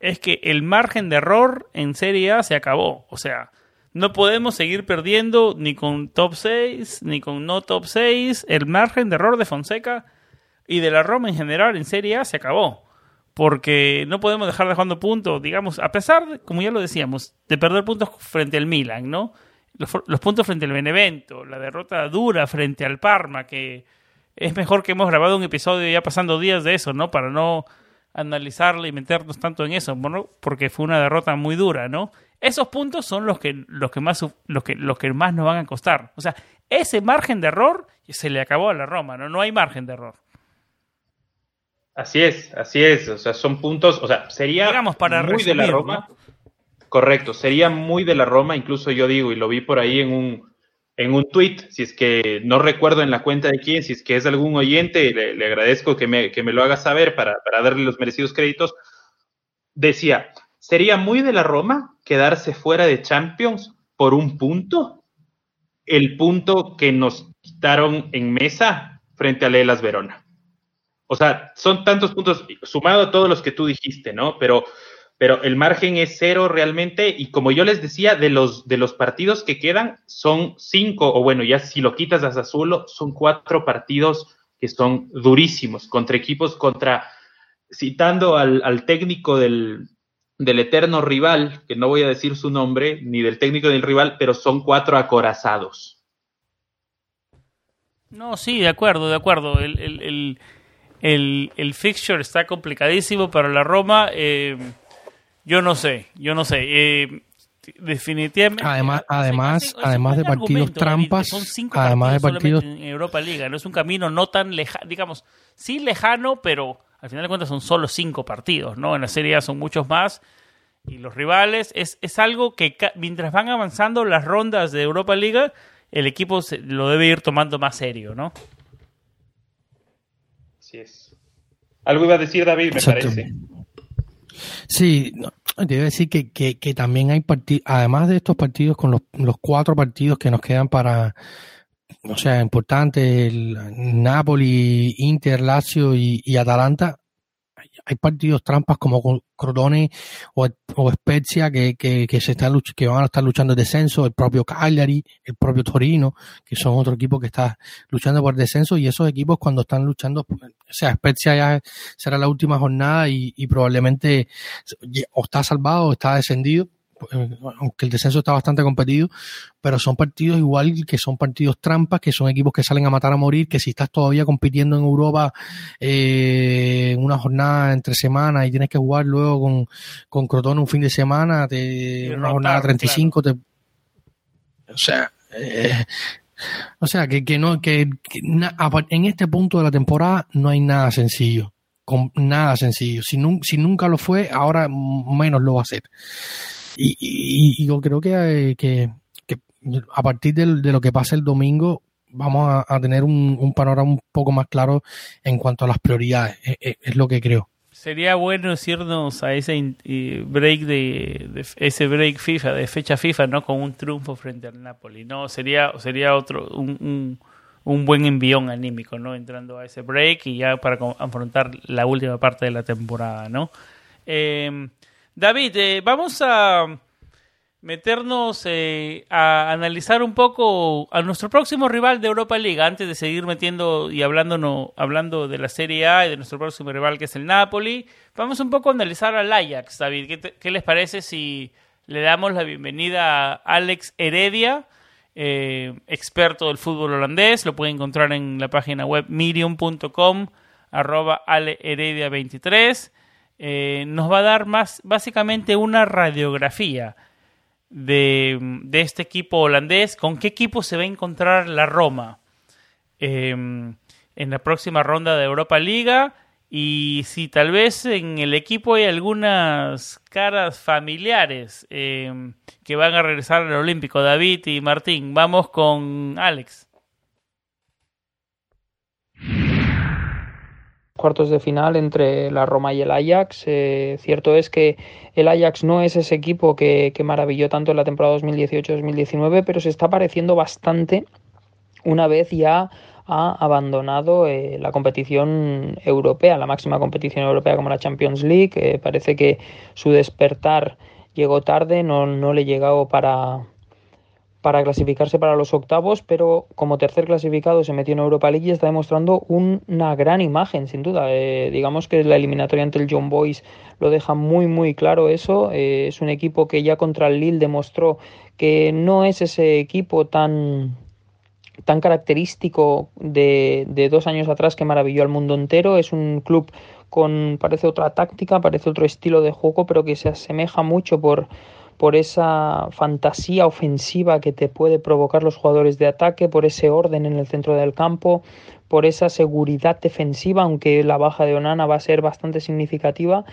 es que el margen de error en Serie A se acabó. O sea, no podemos seguir perdiendo ni con top 6, ni con no top 6. El margen de error de Fonseca y de la Roma en general en Serie A se acabó. Porque no podemos dejar dejando puntos, digamos, a pesar, como ya lo decíamos, de perder puntos frente al Milan, ¿no? Los, puntos frente al Benevento, la derrota dura frente al Parma, que es mejor que hemos grabado un episodio ya pasando días de eso, ¿no? Para no analizarle y meternos tanto en eso, porque fue una derrota muy dura, ¿no? Esos puntos son los que, los que más los que, los que más nos van a costar. O sea, ese margen de error se le acabó a la Roma, ¿no? No hay margen de error. Así es, así es. O sea, son puntos, o sea, sería para muy de la Roma. Correcto, sería muy de la Roma, incluso yo digo, y lo vi por ahí en un, en un tweet, si es que no recuerdo en la cuenta de quién, si es que es algún oyente, le, agradezco que me, que me, lo haga saber para, para, darle los merecidos créditos, decía, ¿sería muy de la Roma quedarse fuera de Champions por un punto? El punto que nos quitaron en mesa frente a Lelas Verona. O sea, son tantos puntos, sumado a todos los que tú dijiste, ¿no? Pero pero el margen es cero realmente y como yo les decía, de los, de los partidos que quedan son cinco, o bueno, ya si lo quitas a Sassuolo, son cuatro partidos que son durísimos contra equipos, contra, citando al, técnico del, del eterno rival, que no voy a decir su nombre, ni del técnico del rival, pero son cuatro acorazados. No, sí, de acuerdo, de acuerdo. El, fixture está complicadísimo para la Roma. Eh, yo no sé, yo no sé. Eh, definitivamente. Además, además, además de partidos trampas, son cinco además de partidos en Europa Liga, no es un camino no tan lejano, digamos, sí lejano, pero al final de cuentas son solo cinco partidos, ¿no? En la Serie A son muchos más y los rivales es, es algo que mientras van avanzando las rondas de Europa Liga, el equipo lo debe ir tomando más serio, ¿no? Así es. Algo iba a decir David, me parece. Sí, no, te iba a decir que, que, que también hay partidos, además de estos partidos, con los, los cuatro partidos que nos quedan para, o sea, importante, el Napoli, Inter, Lazio y, y Atalanta, hay partidos trampas como Crotone o, o Spezia que, que, que, se están, que van a estar luchando el descenso, el propio Cagliari, el propio Torino, que son otro equipo que está luchando por descenso y esos equipos cuando están luchando, o sea, Spezia ya será la última jornada y, y probablemente o está salvado o está descendido aunque el descenso está bastante competido, pero son partidos igual que son partidos trampas, que son equipos que salen a matar a morir, que si estás todavía compitiendo en Europa eh, en una jornada entre semanas y tienes que jugar luego con, con Crotone un fin de semana, te, una jornada 35, te, o sea, eh, o sea, que, que no, que, en este punto de la temporada no hay nada sencillo. Con, nada sencillo. Si, si nunca lo fue, ahora menos lo va a ser. Y, yo creo que, que, a partir de, lo que pase el domingo vamos a, tener un, panorama un poco más claro en cuanto a las prioridades. Es, e, es, lo que creo. Sería bueno irnos a ese break de, ese break FIFA, de fecha FIFA, ¿no? Con un triunfo frente al Napoli, ¿no? Sería, sería otro, un, un, buen envión anímico, ¿no? Entrando a ese break y ya para afrontar la última parte de la temporada, ¿no? Eh, David, eh, vamos a meternos eh, a analizar un poco a nuestro próximo rival de Europa League antes de seguir metiendo y hablando, hablando de la Serie A y de nuestro próximo rival que es el Napoli. Vamos un poco a analizar al Ajax, David. ¿Qué, les parece si le damos la bienvenida a Alex Heredia, eh, experto del fútbol holandés? Lo pueden encontrar en la página web medium.com arroba aleheredia23 eh, nos va a dar más básicamente una radiografía de, este equipo holandés, con qué equipo se va a encontrar la Roma em, en la próxima ronda de Europa Liga y si tal vez en el equipo hay algunas caras familiares em, que van a regresar al Olímpico, David y Martín. Vamos con Alex. Cuartos de final entre la Roma y el Ajax. Eh, cierto es que el Ajax no es ese equipo que, maravilló tanto en la temporada 2018-2019, pero se está pareciendo bastante una vez ya ha abandonado eh, la competición europea, la máxima competición europea como la Champions League. Eh, parece que su despertar llegó tarde, no, no le llegó para, para clasificarse para los octavos, pero como tercer clasificado se metió en Europa League y está demostrando una gran imagen, sin duda. Eh, digamos que la eliminatoria ante el John Boys lo deja muy, muy claro eso. Eh, es un equipo que ya contra el Lille demostró que no es ese equipo tan tan característico de, de dos años atrás que maravilló al mundo entero. Es un club con, parece otra táctica, parece otro estilo de juego, pero que se asemeja mucho por por esa fantasía ofensiva que te puede provocar los jugadores de ataque, por ese orden en el centro del campo, por esa seguridad defensiva, aunque la baja de Onana va a ser bastante significativa.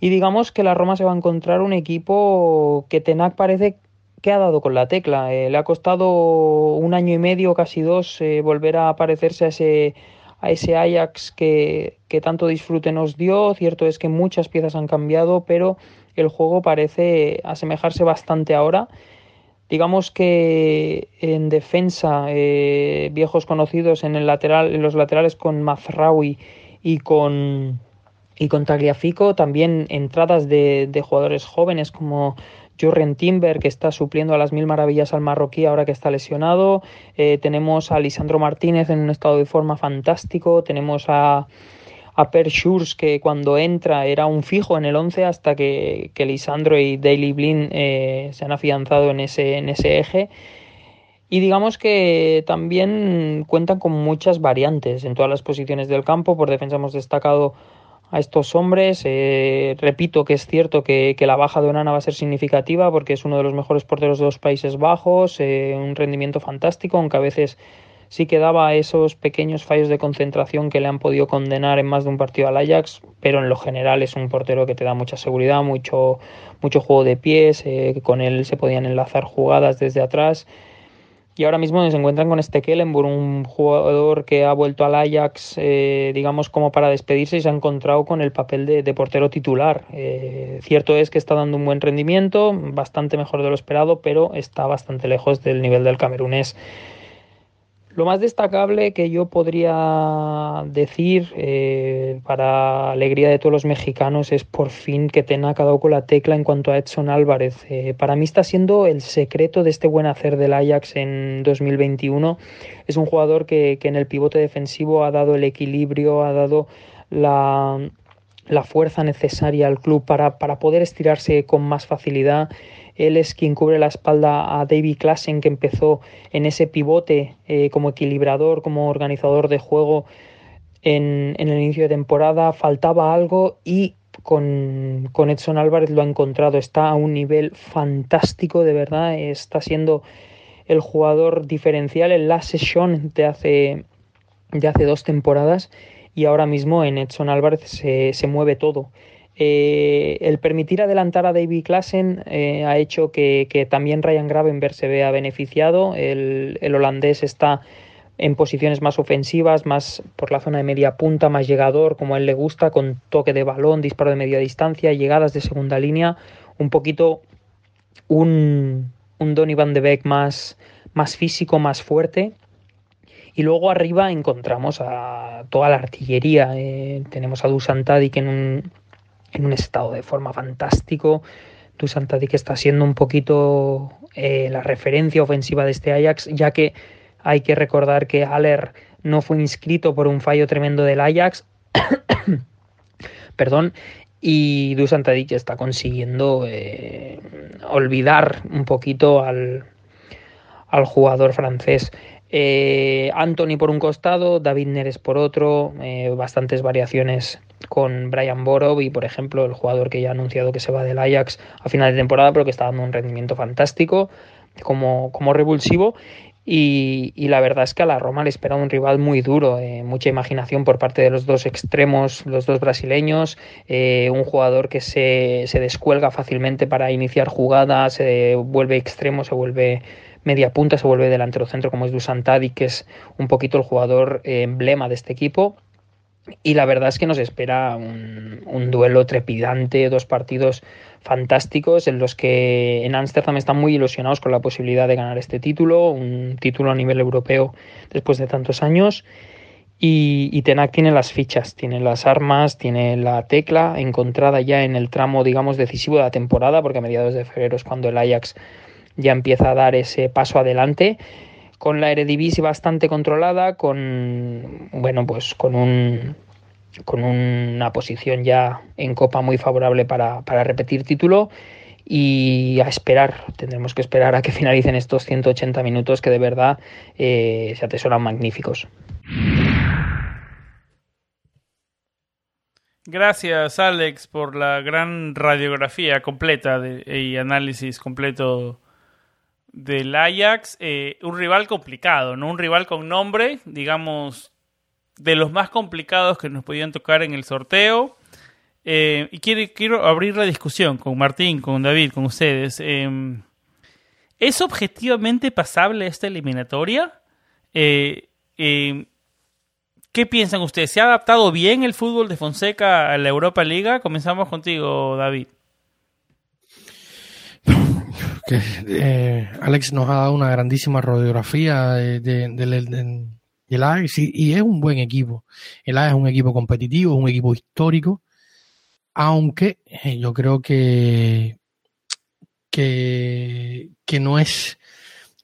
Y digamos que la Roma se va a encontrar un equipo que Tenac parece que ha dado con la tecla. Eh, le ha costado un año y medio, casi dos, eh, volver a parecerse a ese, a ese Ajax que, que tanto disfrute nos dio. Cierto es que muchas piezas han cambiado, pero el juego parece asemejarse bastante ahora. Digamos que en defensa, eh, viejos conocidos en, el lateral, en los laterales con Mazraoui y con, y con Tagliafico, también entradas de, jugadores jóvenes como Jurgen Timber, que está supliendo a las mil maravillas al marroquí ahora que está lesionado. Eh, tenemos a Lisandro Martínez en un estado de forma fantástico. Tenemos a, a Per Schurz, que cuando entra era un fijo en el 11 hasta que, que Lisandro y Daily Blin eh, se han afianzado en ese, en ese eje. Y digamos que también cuentan con muchas variantes en todas las posiciones del campo. Por defensa hemos destacado a estos hombres. Eh, repito que es cierto que, la baja de Onana va a ser significativa porque es uno de los mejores porteros de los Países Bajos, eh, un rendimiento fantástico, aunque a veces sí que daba esos pequeños fallos de concentración que le han podido condenar en más de un partido al Ajax, pero en lo general es un portero que te da mucha seguridad, mucho, mucho juego de pies, eh, con él se podían enlazar jugadas desde atrás y ahora mismo se encuentran con este Kellenburg, un jugador que ha vuelto al Ajax, eh, digamos, como para despedirse y se ha encontrado con el papel de, portero titular. Eh, cierto es que está dando un buen rendimiento, bastante mejor de lo esperado, pero está bastante lejos del nivel del camerunés. Lo más destacable que yo podría decir eh, para alegría de todos los mexicanos es por fin que Tenac ha dado con la tecla en cuanto a Edson Álvarez. Eh, para mí está siendo el secreto de este buen hacer del Ajax en 2021. Es un jugador que, que en el pivote defensivo ha dado el equilibrio, ha dado la, la fuerza necesaria al club para, para poder estirarse con más facilidad él es quien cubre la espalda a David Klassen, que empezó en ese pivote eh, como equilibrador, como organizador de juego en, el inicio de temporada. Faltaba algo y con, con, Edson Álvarez lo ha encontrado. Está a un nivel fantástico, de verdad. Está siendo el jugador diferencial en la sesión de hace, de hace dos temporadas y ahora mismo en Edson Álvarez se, se mueve todo. Eh, el permitir adelantar a David Klassen eh, ha hecho que, también Ryan Gravenberg se vea beneficiado. El, holandés está en posiciones más ofensivas, más por la zona de media punta, más llegador, como a él le gusta, con toque de balón, disparo de media distancia, llegadas de segunda línea, un poquito un, Donny Van de Beek más, más físico, más fuerte. Y luego arriba encontramos a toda la artillería. Eh, tenemos a Dusan Tadic en un, en un estado de forma fantástico. Dusan que está siendo un poquito eh, la referencia ofensiva de este Ajax, ya que hay que recordar que Haller no fue inscrito por un fallo tremendo del Ajax. Perdón. Y Dusan Tadic está consiguiendo eh, olvidar un poquito al, al jugador francés. Eh, Anthony por un costado, David Neres por otro, bastantes variaciones con Brian y por ejemplo, el jugador que ya ha anunciado que se va del Ajax a final de temporada, pero que está dando un rendimiento fantástico como, como revulsivo. Y, la verdad es que a la Roma le espera un rival muy duro, eh, mucha imaginación por parte de los dos extremos, los dos brasileños, eh, un jugador que se, se descuelga fácilmente para iniciar jugadas, se vuelve extremo, se vuelve media punta, se vuelve delantero centro como es Dusan Tadic, que es un poquito el jugador eh, emblema de este equipo. Y la verdad es que nos espera un, duelo trepidante, dos partidos fantásticos en los que en Amsterdam están muy ilusionados con la posibilidad de ganar este título, un título a nivel europeo después de tantos años. Y, y, Tenac tiene las fichas, tiene las armas, tiene la tecla encontrada ya en el tramo, digamos, decisivo de la temporada, porque a mediados de febrero es cuando el Ajax ya empieza a dar ese paso adelante con la Eredivisie bastante controlada, con bueno, pues con un con una posición ya en Copa muy favorable para, repetir título y a esperar, tendremos que esperar a que finalicen estos 180 minutos que de verdad eh, se atesoran magníficos. Gracias Alex por la gran radiografía completa y análisis completo del Ajax, eh, un rival complicado, ¿no? Un rival con nombre, digamos, de los más complicados que nos podían tocar en el sorteo. Eh, y quiero, abrir la discusión con Martín, con David, con ustedes. Em, ¿Es objetivamente pasable esta eliminatoria? Eh, em, ¿Qué piensan ustedes? ¿Se ha adaptado bien el fútbol de Fonseca a la Europa Liga? Comenzamos contigo, David que eh, Alex nos ha dado una grandísima radiografía de, del Ajax y, es un buen equipo. El Ajax es un equipo competitivo, es un equipo histórico, aunque eh, yo creo que, que, que no es,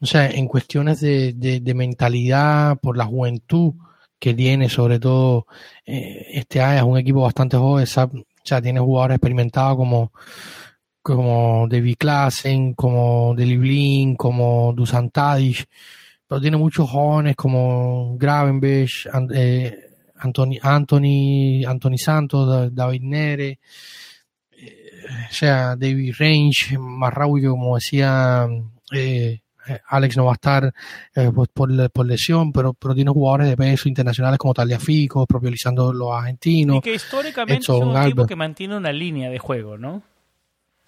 o sea, en cuestiones de, de, mentalidad, por la juventud que tiene, sobre todo eh, este Ajax es un equipo bastante joven, o sea, tiene jugadores experimentados como como David Klassen, como Deliblin, como Dusan Tadic, pero tiene muchos jóvenes como Gravenberg, eh, Anthony, Anthony, Anthony Santos, David Nere, o sea, David Range, Marraui, como decía eh, Alex no va a estar eh, pues, por, por, lesión, pero, pero tiene jugadores de peso internacionales como Fico, propio Lisandro los argentinos. Y que históricamente es un equipo que mantiene una línea de juego, ¿no?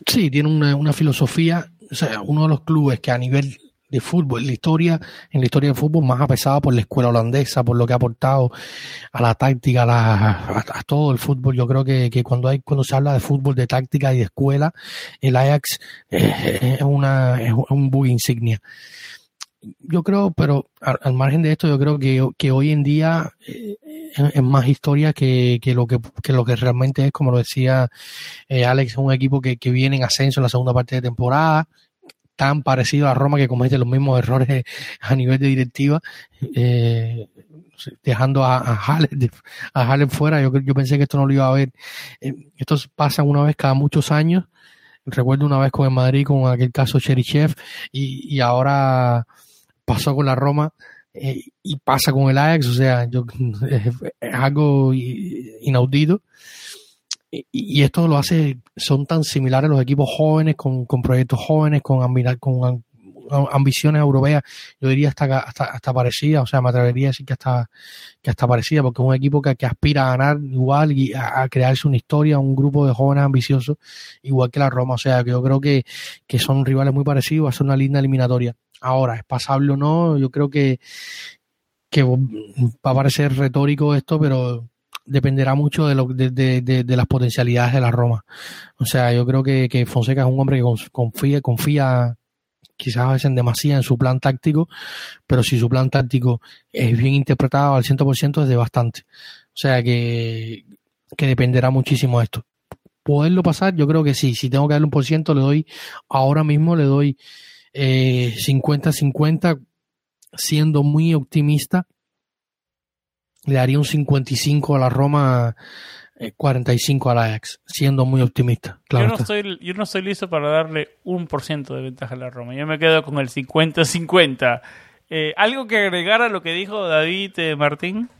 Sí, tiene una, una filosofía, o sea, uno de los clubes que a nivel de fútbol, la historia, en la historia del fútbol más apesada por la escuela holandesa, por lo que ha aportado a la táctica, a, la, todo el fútbol. Yo creo que, que, cuando hay, cuando se habla de fútbol, de táctica y de escuela, el Ajax es una, es un bug insignia. Yo creo, pero al, margen de esto, yo creo que, que hoy en día eh, es más historia que, que, lo que, que lo que realmente es, como lo decía eh, Alex, un equipo que, que viene en ascenso en la segunda parte de temporada, tan parecido a Roma que comete los mismos errores a nivel de directiva, eh, dejando a, a a fuera. Yo, yo pensé que esto no lo iba a ver. Eh, esto pasa una vez cada muchos años. Recuerdo una vez con el Madrid, con aquel caso Cherichev, y, y ahora pasó con la Roma. Eh, y pasa con el Ajax, o sea, yo, es, algo inaudito. Y, esto lo hace, son tan similares los equipos jóvenes, con, con proyectos jóvenes, con, con ambiciones europeas, yo diría hasta, hasta, hasta parecida, o sea, me atrevería a decir que hasta, que hasta parecida, porque es un equipo que, que aspira a ganar igual y a, crearse una historia, un grupo de jóvenes ambiciosos, igual que la Roma, o sea, que yo creo que, que son rivales muy parecidos, va a ser una linda eliminatoria. Ahora, ¿es pasable o no? Yo creo que, que va a parecer retórico esto, pero dependerá mucho de, lo, de, de, de, las potencialidades de la Roma. O sea, yo creo que, que Fonseca es un hombre que confía, confía quizás a veces en demasía en su plan táctico, pero si su plan táctico es bien interpretado al 100% es de bastante. O sea que, que dependerá muchísimo de esto. Poderlo pasar, yo creo que sí. Si tengo que darle un por ciento, le doy, ahora mismo le doy eh, 50-50, siendo muy optimista le daría un 55 a la Roma, 45 eh, a la Ajax, siendo muy optimista. Claro yo, no estoy, yo no estoy listo para darle un por ciento de ventaja a la Roma. Yo me quedo con el 50-50. Eh, ¿Algo que agregar a lo que dijo David eh, Martín?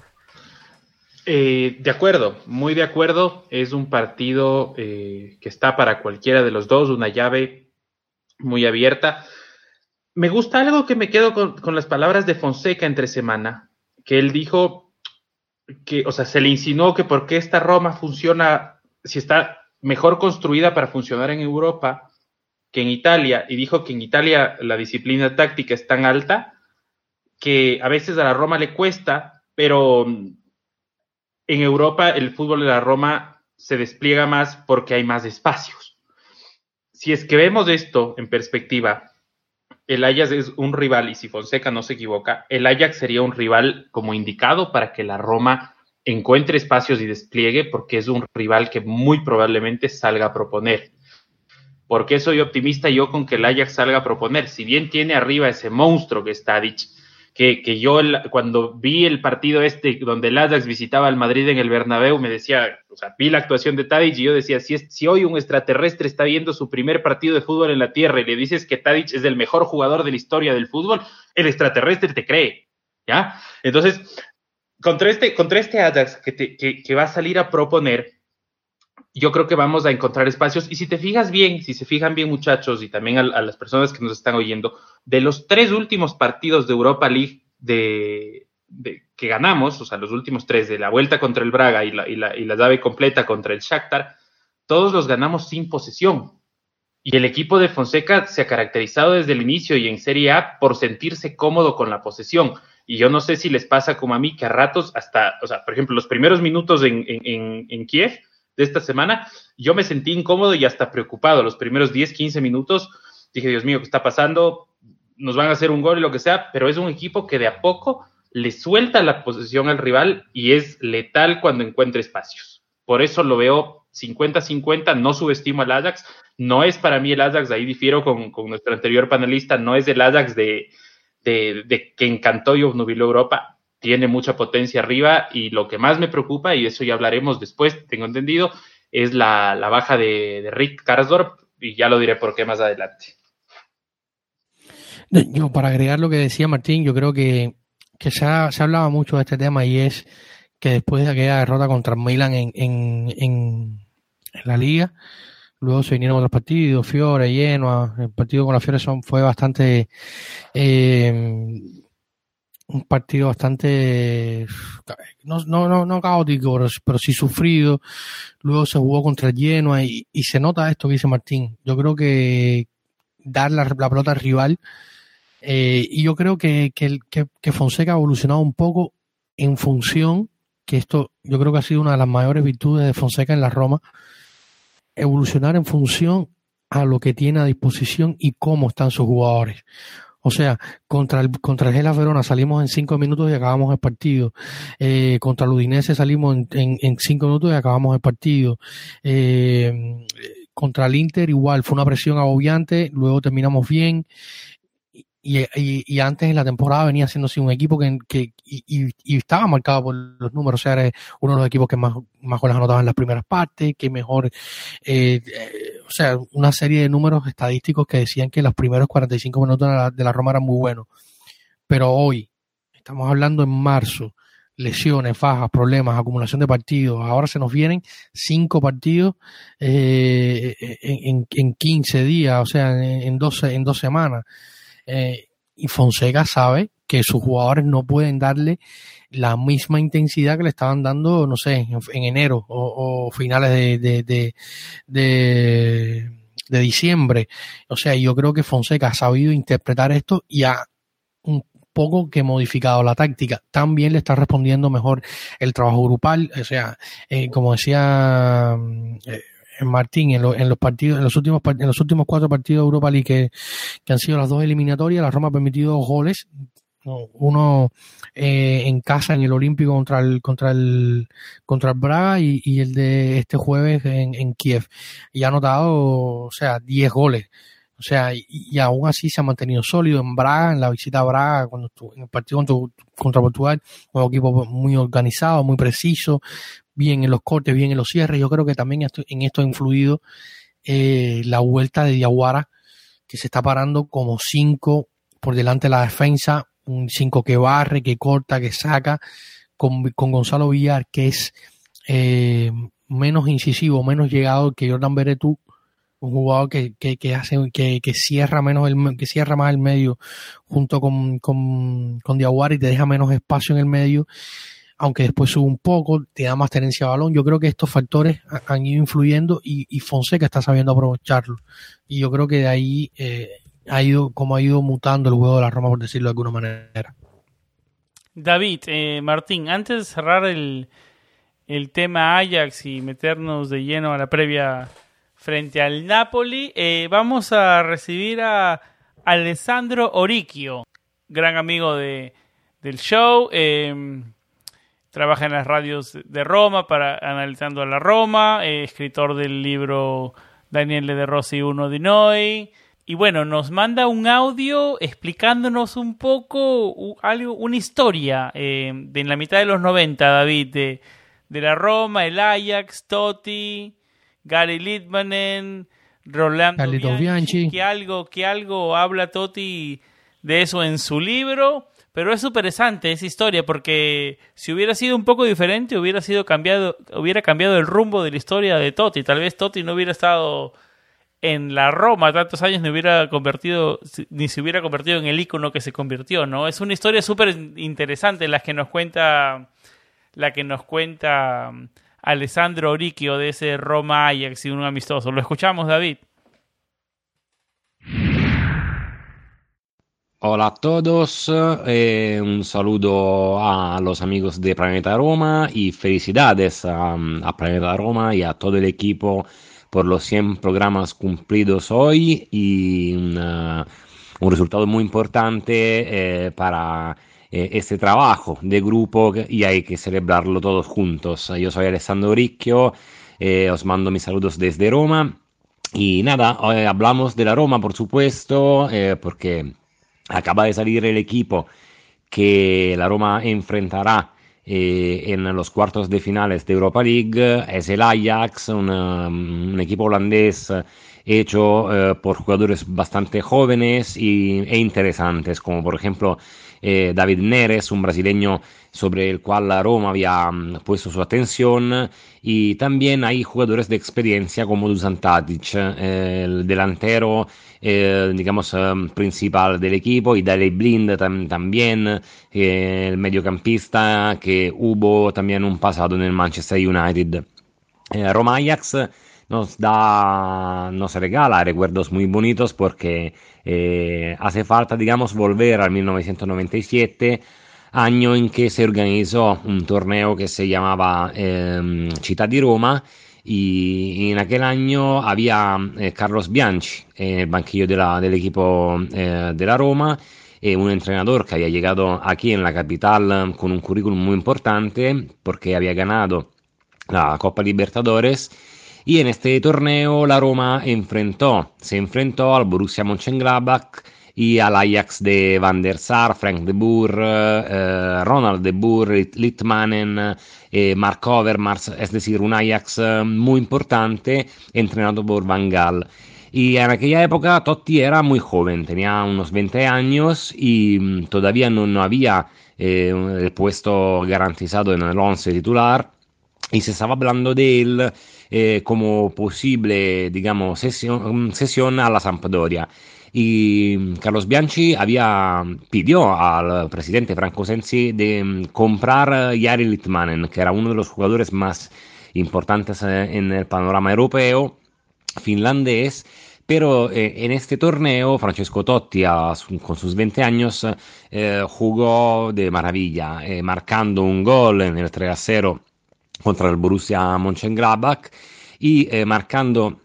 de acuerdo, muy de acuerdo. Es un partido que está para cualquiera de los dos, una llave muy abierta. Me gusta algo que me quedo con, con las palabras de Fonseca entre semana, que él dijo, que, o sea, se le insinuó que por qué esta Roma funciona, si está mejor construida para funcionar en Europa que en Italia, y dijo que en Italia la disciplina táctica es tan alta que a veces a la Roma le cuesta, pero en Europa el fútbol de la Roma se despliega más porque hay más espacios. Si es que vemos esto en perspectiva, el Ajax es un rival, y si Fonseca no se equivoca, el Ajax sería un rival como indicado para que la Roma encuentre espacios y despliegue, porque es un rival que muy probablemente salga a proponer. ¿Por qué soy optimista yo con que el Ajax salga a proponer? Si bien tiene arriba ese monstruo que es Tadic, que, yo cuando vi el partido este donde el Ajax visitaba al Madrid en el Bernabéu, me decía, o sea, vi la actuación de Tadic y yo decía, si, es, si hoy un extraterrestre está viendo su primer partido de fútbol en la Tierra y le dices que Tadic es el mejor jugador de la historia del fútbol, el extraterrestre te cree, ¿ya? Entonces, contra este, contra este Ajax que, que va a salir a proponer, yo creo que vamos a encontrar espacios. Y si te fijas bien, si se fijan bien muchachos y también a, las personas que nos están oyendo, de los tres últimos partidos de Europa League que ganamos, o sea, los últimos tres de la vuelta contra el Braga y la, y la, y la llave completa contra el Shakhtar, todos los ganamos sin posesión. Y el equipo de Fonseca se ha caracterizado desde el inicio y en Serie A por sentirse cómodo con la posesión. Y yo no sé si les pasa como a mí, que a ratos hasta, o sea, por ejemplo, los primeros minutos en, en, en Kiev, de esta semana, yo me sentí incómodo y hasta preocupado. Los primeros 10, 15 minutos dije, Dios mío, ¿qué está pasando? Nos van a hacer un gol y lo que sea, pero es un equipo que de a poco le suelta la posesión al rival y es letal cuando encuentra espacios. Por eso lo veo 50-50, no subestimo al Ajax. No es para mí el Ajax, ahí difiero con, nuestro anterior panelista, no es el Ajax de, de, que encantó y obnubiló Europa tiene mucha potencia arriba y lo que más me preocupa, y eso ya hablaremos después, tengo entendido, es la, baja de, Rick Karsdorp y ya lo diré por qué más adelante. Yo, para agregar lo que decía Martín, yo creo que, se, ha, se hablaba mucho de este tema y es que después de aquella derrota contra Milan en, en, en, la liga, luego se vinieron otros partidos, Fiore, Genoa, el partido con la Fiore son, fue bastante eh, un partido bastante no, no, no, caótico, pero, sí sufrido. Luego se jugó contra el Genoa y, se nota esto que dice Martín. Yo creo que dar la, pelota al rival eh, y yo creo que, que, que, Fonseca ha evolucionado un poco en función, que esto yo creo que ha sido una de las mayores virtudes de Fonseca en la Roma, evolucionar en función a lo que tiene a disposición y cómo están sus jugadores. O sea, contra el, contra el Gela Verona salimos en cinco minutos y acabamos el partido. Eh, contra el Udinese salimos en, en, cinco minutos y acabamos el partido. Eh, contra el Inter igual, fue una presión agobiante, luego terminamos bien. Y, y, antes en la temporada venía siendo así un equipo que, que y, y, estaba marcado por los números, o sea, era uno de los equipos que más, más goles anotaban en las primeras partes, que mejor, eh, o sea, una serie de números estadísticos que decían que los primeros 45 minutos de la, de la Roma eran muy buenos. Pero hoy, estamos hablando en marzo, lesiones, fajas, problemas, acumulación de partidos. Ahora se nos vienen cinco partidos eh, en, en, 15 días, o sea, en, en, en dos semanas. Eh, y Fonseca sabe que sus jugadores no pueden darle la misma intensidad que le estaban dando, no sé, en, enero o, finales de, de, de, diciembre. O sea, yo creo que Fonseca ha sabido interpretar esto y ha un poco que modificado la táctica. También le está respondiendo mejor el trabajo grupal. O sea, eh, como decía eh, Martín, en, en, los partidos, en los últimos en los últimos cuatro partidos de Europa League que, han sido las dos eliminatorias, la Roma ha permitido dos goles, uno eh, en casa en el Olímpico contra el contra el contra el Braga y, y el de este jueves en, en, Kiev. Y ha anotado o sea 10 goles o sea y, y, aún así se ha mantenido sólido en Braga en la visita a Braga cuando estuvo, en el partido contra, contra Portugal un equipo muy organizado muy preciso bien en los cortes, bien en los cierres. Yo creo que también en esto ha influido eh, la vuelta de Diaguara, que se está parando como cinco por delante de la defensa, un cinco que barre, que corta, que saca, con, con Gonzalo Villar, que es eh, menos incisivo, menos llegado que Jordan Beretú, un jugador que, que, que hace que, que, cierra menos el que cierra más el medio junto con, con, con te deja menos espacio en el medio aunque después sube un poco, te da más tenencia a balón. Yo creo que estos factores han ido influyendo y, y Fonseca está sabiendo aprovecharlo. Y yo creo que de ahí eh, ha ido, como ha ido mutando el juego de la Roma, por decirlo de alguna manera. David, eh, Martín, antes de cerrar el, el tema Ajax y meternos de lleno a la previa frente al Napoli, eh, vamos a recibir a Alessandro Oricchio, gran amigo de, del show. Eh, trabaja en las radios de Roma para analizando a la Roma, eh, escritor del libro Daniele de Rossi 1 di Noi. Y bueno, nos manda un audio explicándonos un poco algo, una historia eh, de en la mitad de los 90, David, de, de la Roma, el Ajax, Totti, Gary Littmanen, Rolando Bianchi, Bianchi, que algo, que algo habla Totti de eso en su libro pero es interesante esa historia porque si hubiera sido un poco diferente, hubiera sido cambiado, hubiera cambiado el rumbo de la historia de Totti. Tal vez Totti no hubiera estado en la Roma tantos años, ni hubiera convertido, ni se hubiera convertido en el icono que se convirtió, ¿no? Es una historia súper interesante la que nos cuenta, la que nos cuenta Alessandro Oricchio de ese Roma Ajax y un amistoso. ¿Lo escuchamos, David? Hola a todos, eh, un saludo a los amigos de Planeta Roma y felicidades a, Planeta Roma y a todo el equipo por los 100 programas cumplidos hoy y un resultado muy importante eh, para eh, este trabajo de grupo y hay que celebrarlo todos juntos. Yo soy Alessandro Ricchio, os mando mis saludos desde Roma y nada, hoy hablamos de la Roma por supuesto porque Acaba de salir el equipo que la Roma enfrentará eh, en los cuartos de finales de Europa League. Es el Ajax, un equipo holandés hecho eh, por jugadores bastante jóvenes y, e interesantes, como por ejemplo eh, David Neres, un brasileño sobre el cual la Roma había mm, puesto su atención y también hay jugadores de experiencia como Dusan Tadic, eh, el delantero eh, digamos eh, principal del equipo y Daley Blind tam también, eh, el mediocampista que hubo también un pasado en el Manchester United. Eh, Roma Ajax nos da, nos regala recuerdos muy bonitos porque hace falta, digamos, volver al 1997 año en que se organizó un torneo que se llamaba eh, Città di Roma y, en aquel año había eh, Carlos Bianchi en el banquillo de la, del equipo eh, de la Roma, eh, un entrenador que había llegado aquí en la capital con un currículum muy importante porque había ganado la Copa Libertadores y en este torneo la Roma enfrentó, se enfrentó al Borussia Mönchengladbach y al Ajax de Van der Sar, Frank de Boer, eh, Ronald de Boer, Littmanen, eh, Mark Overmars, es decir, un Ajax eh, muy importante entrenado por Van Gaal. Y en aquella época Totti era muy joven, tenía unos 20 años y mm, todavía no, había eh, el puesto garantizado en el 11 titular y se estaba hablando de él eh, como posible, digamos, sesión, sesión a la Sampdoria y Carlos Bianchi había pidió al presidente Franco Sensi de mm, comprar Jari Litmanen, que era uno de los jugadores más importantes eh, en el panorama europeo finlandés. Pero eh, en este torneo Francesco Totti, a, con sus 20 años, eh, jugó de maravilla, eh, marcando un gol en el 3 a 0 contra el Borussia Mönchengladbach y eh, marcando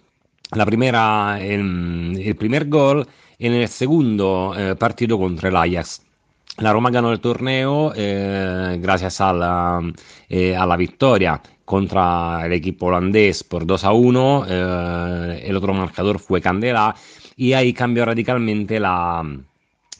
la primera, el, el primer gol en el segundo eh, partido contra el Ajax. La Roma ganó el torneo eh, gracias a la, eh, a la, victoria contra el equipo holandés por 2 a 1. Eh, el otro marcador fue Candela y ahí cambió radicalmente la,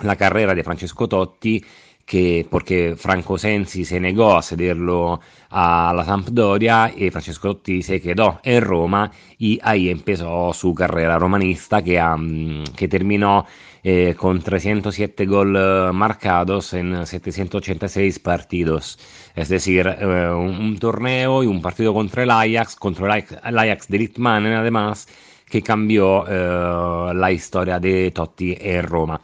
la carrera de Francesco Totti que porque Franco Sensi se negó a cederlo a la Sampdoria y Francesco Totti se quedó en Roma y ahí empezó su carrera romanista que, um, que terminó eh, con 307 goles marcados en 786 partidos. Es decir, eh, un, torneo y un partido contra el Ajax, contra el Ajax, el Ajax de además, que cambió eh, la historia de Totti en Roma.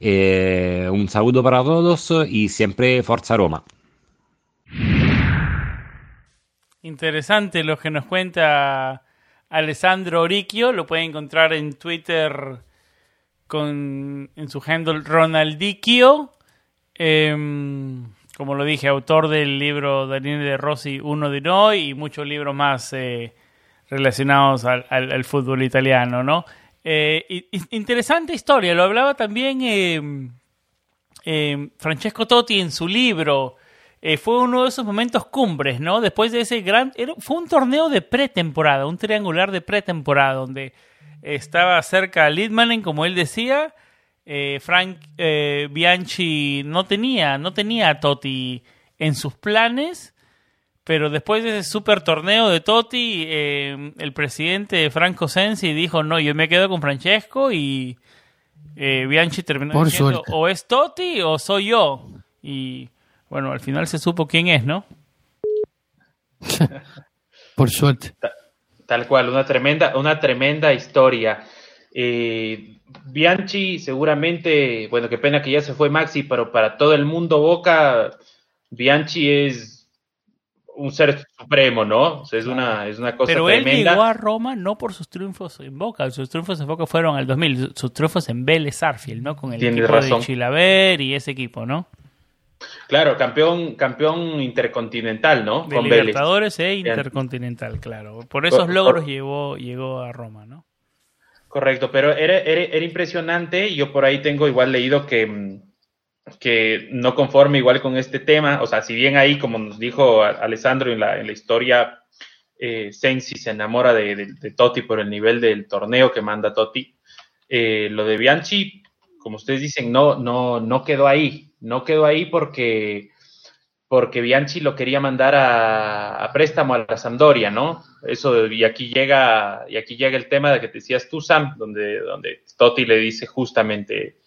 Eh, un saludo para todos y siempre Forza Roma. Interesante lo que nos cuenta Alessandro Oricchio. Lo pueden encontrar en Twitter con, en su handle Ronaldicchio. Eh, como lo dije, autor del libro Daniel de Rossi, Uno de Noi y muchos libros más eh, relacionados al, al, fútbol italiano, ¿no? Eh, interesante historia, lo hablaba también eh, eh, Francesco Totti en su libro. Fue uno de esos momentos cumbres, ¿no? Después de ese gran... Fue un torneo de pretemporada, un triangular de pretemporada, donde estaba cerca Lidmanen, como él decía. Frank Bianchi no tenía, no tenía a Totti en sus planes pero después de ese super torneo de Totti, eh, el presidente Franco Sensi dijo, no, yo me quedo con Francesco y eh, Bianchi terminó Por diciendo, suerte. o es Totti o soy yo. Y bueno, al final se supo quién es, ¿no? Por suerte. Tal cual, una tremenda, una tremenda historia. Eh, Bianchi seguramente, bueno, qué pena que ya se fue Maxi, pero para todo el mundo Boca, Bianchi es un ser supremo, ¿no? O sea, es una, es una cosa Pero tremenda. él llegó a Roma no por sus triunfos en Boca, sus triunfos en Boca fueron al 2000, sus triunfos en Vélez Sarfield, ¿no? Con el Tienes equipo razón. de Chilaver y ese equipo, ¿no? Claro, campeón, campeón intercontinental, ¿no? De Con Vélez. Libertadores e Bien. Intercontinental, claro. Por esos logros llegó, llegó a Roma, ¿no? Correcto, pero era, era, era impresionante. Yo por ahí tengo igual leído que, mm, que no conforme igual con este tema, o sea, si bien ahí, como nos dijo Alessandro en la, en la historia, eh, Sensi se enamora de, de- Totti por el nivel del torneo que manda Totti, eh, lo de Bianchi, como ustedes dicen, no, no, no quedó ahí, no quedó ahí porque, porque Bianchi lo quería mandar a, a préstamo a la Sampdoria, ¿no? Eso, y aquí llega, y aquí llega el tema de que te decías tú, Sam, donde, donde Totti le dice justamente,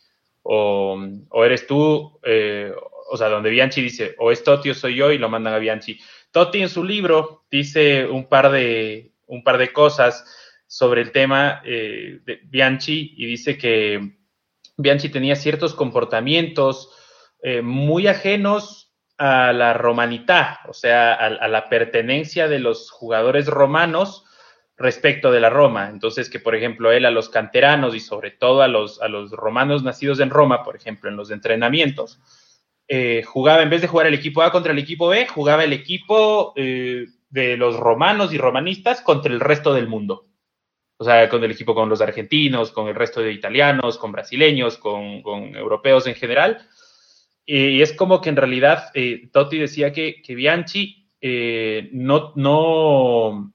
o, o eres tú, eh, o sea, donde Bianchi dice, o es Totti o soy yo, y lo mandan a Bianchi. Totti en su libro dice un par de, un par de cosas sobre el tema eh, de Bianchi y dice que Bianchi tenía ciertos comportamientos eh, muy ajenos a la romanidad, o sea, a, la pertenencia de los jugadores romanos respecto de la Roma. Entonces, que por ejemplo él a los canteranos y sobre todo a los, a los romanos nacidos en Roma, por ejemplo, en los entrenamientos, eh, jugaba, en vez de jugar el equipo A contra el equipo B, jugaba el equipo eh, de los romanos y romanistas contra el resto del mundo. O sea, con el equipo con los argentinos, con el resto de italianos, con brasileños, con, europeos en general. Y es como que en realidad eh, Totti decía que, que Bianchi no, no,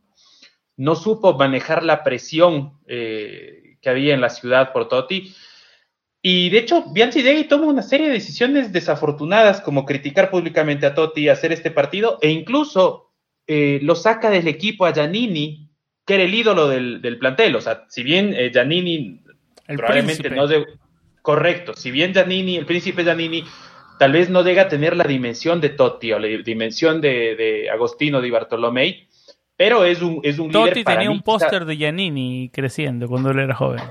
no supo manejar la presión eh, que había en la ciudad por Totti. Y de hecho, Bianchi llega y toma una serie de decisiones desafortunadas, como criticar públicamente a Totti, hacer este partido, e incluso lo saca del equipo a Giannini, que era el ídolo del, del plantel. O sea, si bien Giannini probablemente no de, correcto, si bien Giannini, el príncipe Giannini, tal vez no llega a tener la dimensión de Totti o la dimensión de, Agostino di Bartolomei, pero es un, es un Totti tenía un póster de Giannini creciendo cuando él era joven.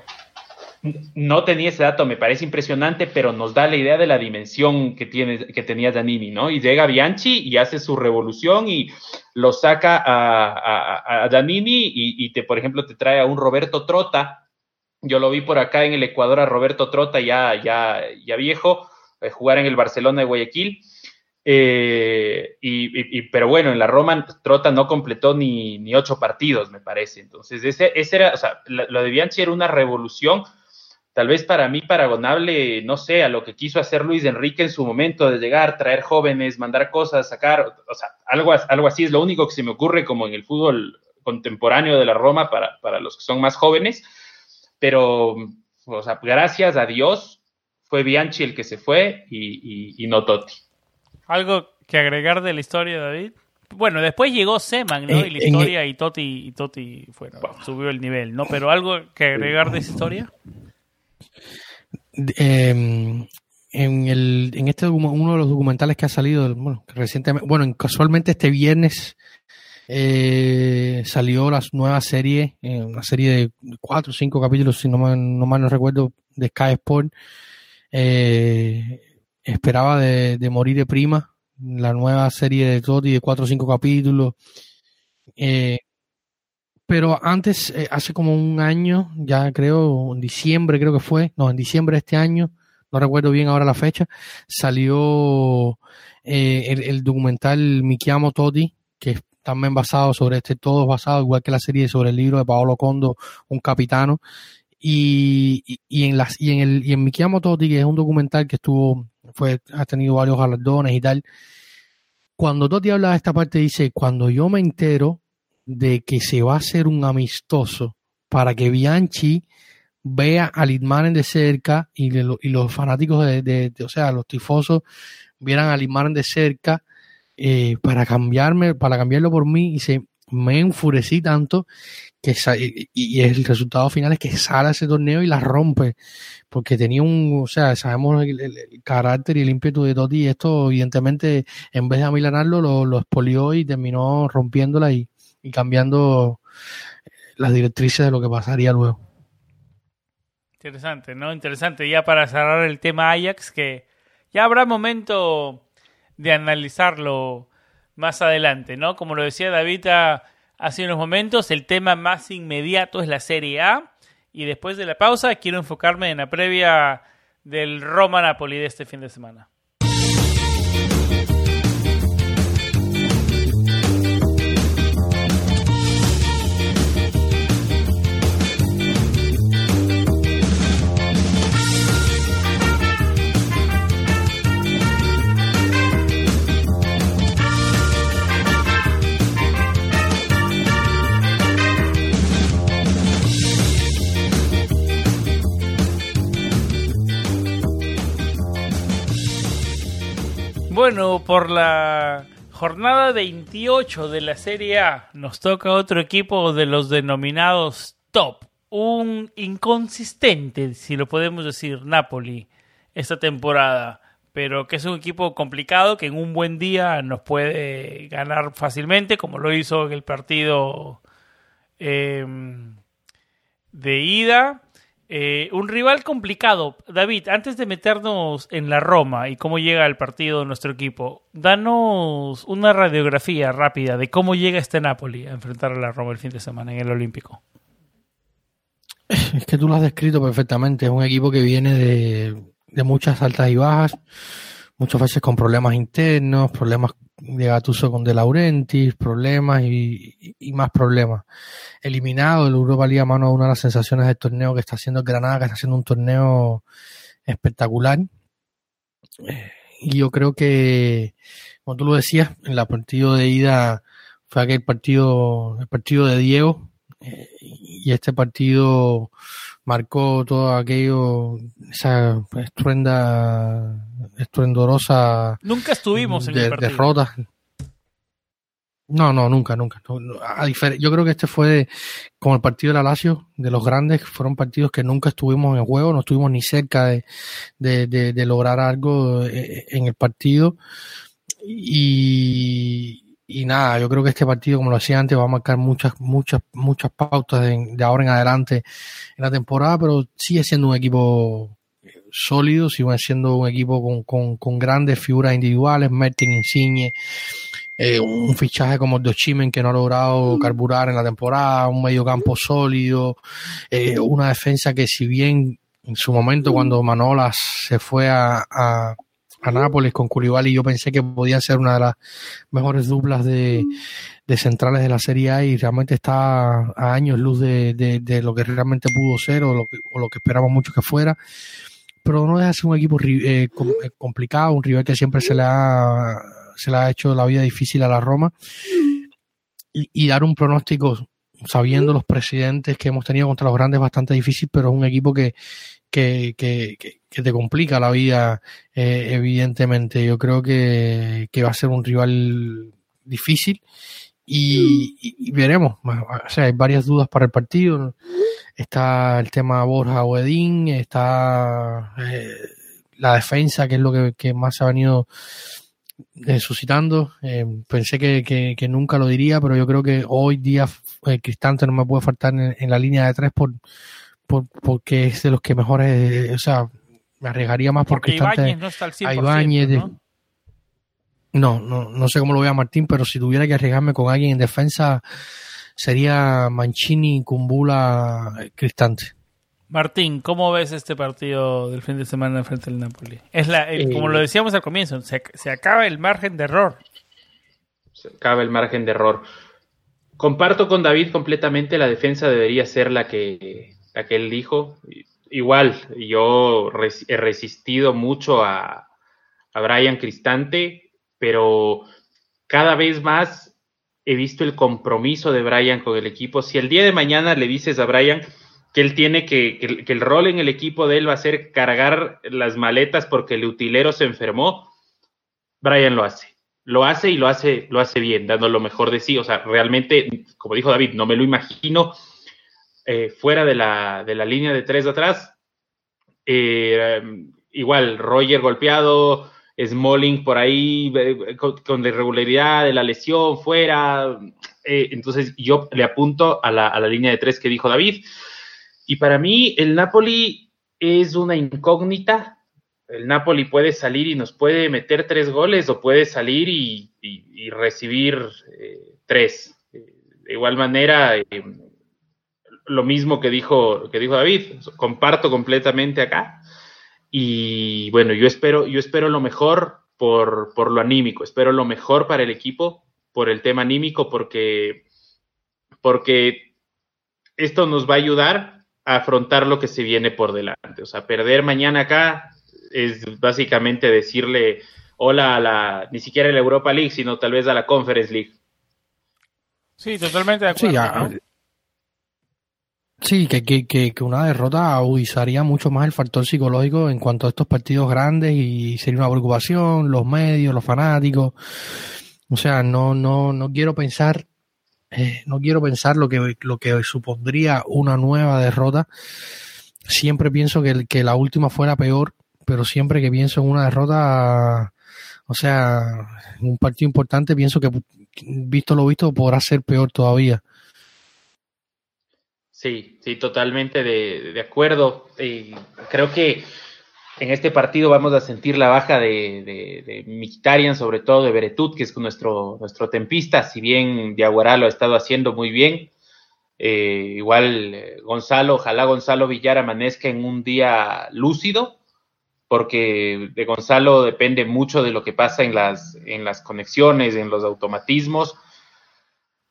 No tenía ese dato, me parece impresionante, pero nos da la idea de la dimensión que, tiene, que tenía Giannini, ¿no? Y llega Bianchi y hace su revolución y lo saca a, a, Giannini y, y, te, por ejemplo, te trae a un Roberto Trota. Yo lo vi por acá en el Ecuador a Roberto Trota, ya, ya, ya viejo, eh, jugar en el Barcelona de Guayaquil. Eh, y, pero bueno, en la Roma Trota no completó ni, ni ocho partidos, me parece. Entonces, ese, ese era, o sea, lo de Bianchi era una revolución, tal vez para mí paragonable, no sé, a lo que quiso hacer Luis Enrique en su momento de llegar, traer jóvenes, mandar cosas, sacar, o sea, algo, algo así es lo único que se me ocurre como en el fútbol contemporáneo de la Roma para, para los que son más jóvenes. Pero, o sea, gracias a Dios, fue Bianchi el que se fue y, no Totti. ¿Algo que agregar de la historia, David? Bueno, después llegó Seman, ¿no? y la historia, y Totti, y Totti subió el nivel, ¿no? Pero algo que agregar de esa historia. Em, en, el, en este uno de los documentales que ha salido, bueno, recientemente, bueno, casualmente este viernes eh, salió la nueva serie, eh, una serie de cuatro o cinco capítulos, si no mal no, mal no recuerdo, de Sky Sport, eh, esperaba de, morir de prima la nueva serie de Totti de cuatro o cinco capítulos. Eh, pero antes, eh, hace como un año, ya creo, en diciembre creo que fue, no, en diciembre de este año, no recuerdo bien ahora la fecha, salió el, el, documental Mi Chiamo Totti, que es también basado sobre este, todo basado, igual que la serie sobre el libro de Paolo Condo, Un Capitano, y, y, en las y en el y en Mi Totti, que es un documental que estuvo, fue, ha tenido varios galardones y tal. Cuando Totti habla de esta parte, dice, cuando yo me entero de que se va a hacer un amistoso para que Bianchi vea a Litmanen de cerca y, y los fanáticos de, de, o sea, los tifosos vieran a Litmanen de cerca eh, para cambiarme, para cambiarlo por mí y se me enfurecí tanto que y, el resultado final es que sale ese torneo y la rompe porque tenía un, o sea, sabemos el, carácter y el ímpetu de Totti y esto evidentemente en vez de amilanarlo lo, expolió y terminó rompiéndola y, y cambiando las directrices de lo que pasaría luego. Interesante, ¿no? Interesante. Ya para cerrar el tema Ajax, que ya habrá momento de analizarlo más adelante, ¿no? Como lo decía David hace unos momentos, el tema más inmediato es la Serie A. Y después de la pausa quiero enfocarme en la previa del Roma Napoli de este fin de semana. Bueno, por la jornada 28 de la Serie A nos toca otro equipo de los denominados top. Un inconsistente, si lo podemos decir, Napoli esta temporada. pero que es un equipo complicado que en un buen día nos puede ganar fácilmente, como lo hizo en el partido eh, de ida. Eh, un rival complicado. David, antes de meternos en la Roma y cómo llega el partido de nuestro equipo, danos una radiografía rápida de cómo llega este Napoli a enfrentar a la Roma el fin de semana en el Olímpico. Es que tú lo has descrito perfectamente. Es un equipo que viene de, de muchas altas y bajas, muchas veces con problemas internos, problemas de Gatuso con De Laurentiis, problemas y, y, más problemas. Eliminado el Europa Liga mano una de las sensaciones del torneo que está haciendo Granada, que está haciendo un torneo espectacular. Y yo creo que, como tú lo decías, en el partido de ida fue aquel partido, el partido de Diego, eh, y este partido marcó todo aquello, esa estruenda, Nunca estuvimos en de, el partido. derrota. No, no, nunca, nunca. yo creo que este fue como el partido de la Lazio, de los grandes, fueron partidos que nunca estuvimos en el juego, no estuvimos ni cerca de, de, de, de lograr algo eh, en el partido. Y, y nada, yo creo que este partido, como lo decía antes, va a marcar muchas, muchas, muchas pautas de, de, ahora en adelante en la temporada, pero sigue siendo un equipo sólido, sigue siendo un equipo con, con, con grandes figuras individuales, Mertin, Insigne, eh, un fichaje como el de Ochimen que no ha logrado carburar en la temporada, un medio campo sólido, eh, una defensa que si bien en su momento cuando Manolas se fue a, a a Nápoles con y yo pensé que podía ser una de las mejores duplas de, de centrales de la Serie A y realmente está a años luz de, de, de lo que realmente pudo ser o lo que, o lo que esperamos mucho que fuera. Pero no deja de ser un equipo eh, complicado, un rival que siempre se le ha, se le ha hecho la vida difícil a la Roma. Y, dar un pronóstico sabiendo los presidentes que hemos tenido contra los grandes bastante difícil, pero es un equipo que, que, que, te complica la vida, eh, evidentemente. Yo creo que, va a ser un rival difícil y, y, veremos. O sea, hay varias dudas para el partido. Está el tema Borja Oedín, está eh, la defensa, que es lo que, que más ha venido eh, suscitando. Eh, pensé que, que, que, nunca lo diría, pero yo creo que hoy día Cristante no me puede faltar en, en la línea de tres por, por, porque es de los que mejores, o sea, me arriesgaría más porque, porque Ibáñez no está al 100%, Ibáñez, ¿no? No, no, no sé cómo lo vea Martín, pero si tuviera que arriesgarme con alguien en defensa sería Mancini, Cumbula, Cristante. Martín, ¿cómo ves este partido del fin de semana frente al Napoli? Es la, eh, como lo decíamos al comienzo, se, se, acaba el margen de error. Se acaba el margen de error. Comparto con David completamente, la defensa debería ser la que, la que él dijo igual, yo res, he resistido mucho a, a Brian Cristante, pero cada vez más he visto el compromiso de Brian con el equipo. Si el día de mañana le dices a Brian que él tiene que, que, que, el rol en el equipo de él va a ser cargar las maletas porque el utilero se enfermó, Brian lo hace. Lo hace y lo hace, lo hace bien, dando lo mejor de sí. O sea, realmente, como dijo David, no me lo imagino eh, fuera de la, de la, línea de tres de atrás. Eh, igual, Roger golpeado, Smalling por ahí eh, con, con, la irregularidad de la lesión fuera. Eh, entonces yo le apunto a la, a la, línea de tres que dijo David. Y para mí el Napoli es una incógnita. El Napoli puede salir y nos puede meter tres goles o puede salir y, y, y recibir tres. De igual manera, lo mismo que dijo, que dijo David, comparto completamente acá. Y bueno, yo espero, yo espero lo mejor por, por lo anímico, espero lo mejor para el equipo, por el tema anímico, porque, porque esto nos va a ayudar a afrontar lo que se viene por delante. O sea, perder mañana acá es básicamente decirle hola a la, ni siquiera a la Europa League, sino tal vez a la Conference League. Sí, totalmente de acuerdo. Sí, ya, ¿no? Sí, que, que, que, una derrota agudizaría mucho más el factor psicológico en cuanto a estos partidos grandes y sería una preocupación, los medios, los fanáticos. O sea, no, no, no quiero pensar, eh, no quiero pensar lo que, lo que supondría una nueva derrota. Siempre pienso que, que la última fuera peor pero siempre que pienso en una derrota, o sea, un partido importante, pienso que visto lo visto podrá ser peor todavía. Sí, sí, totalmente de, acuerdo. Y creo que en este partido vamos a sentir la baja de, de, de sobre todo de Beretut, que es nuestro, nuestro tempista, si bien Diaguará lo ha estado haciendo muy bien. Eh, igual eh, Gonzalo, ojalá Gonzalo Villar amanezca en un día lúcido, porque de Gonzalo depende mucho de lo que pasa en las, en las conexiones, en los automatismos.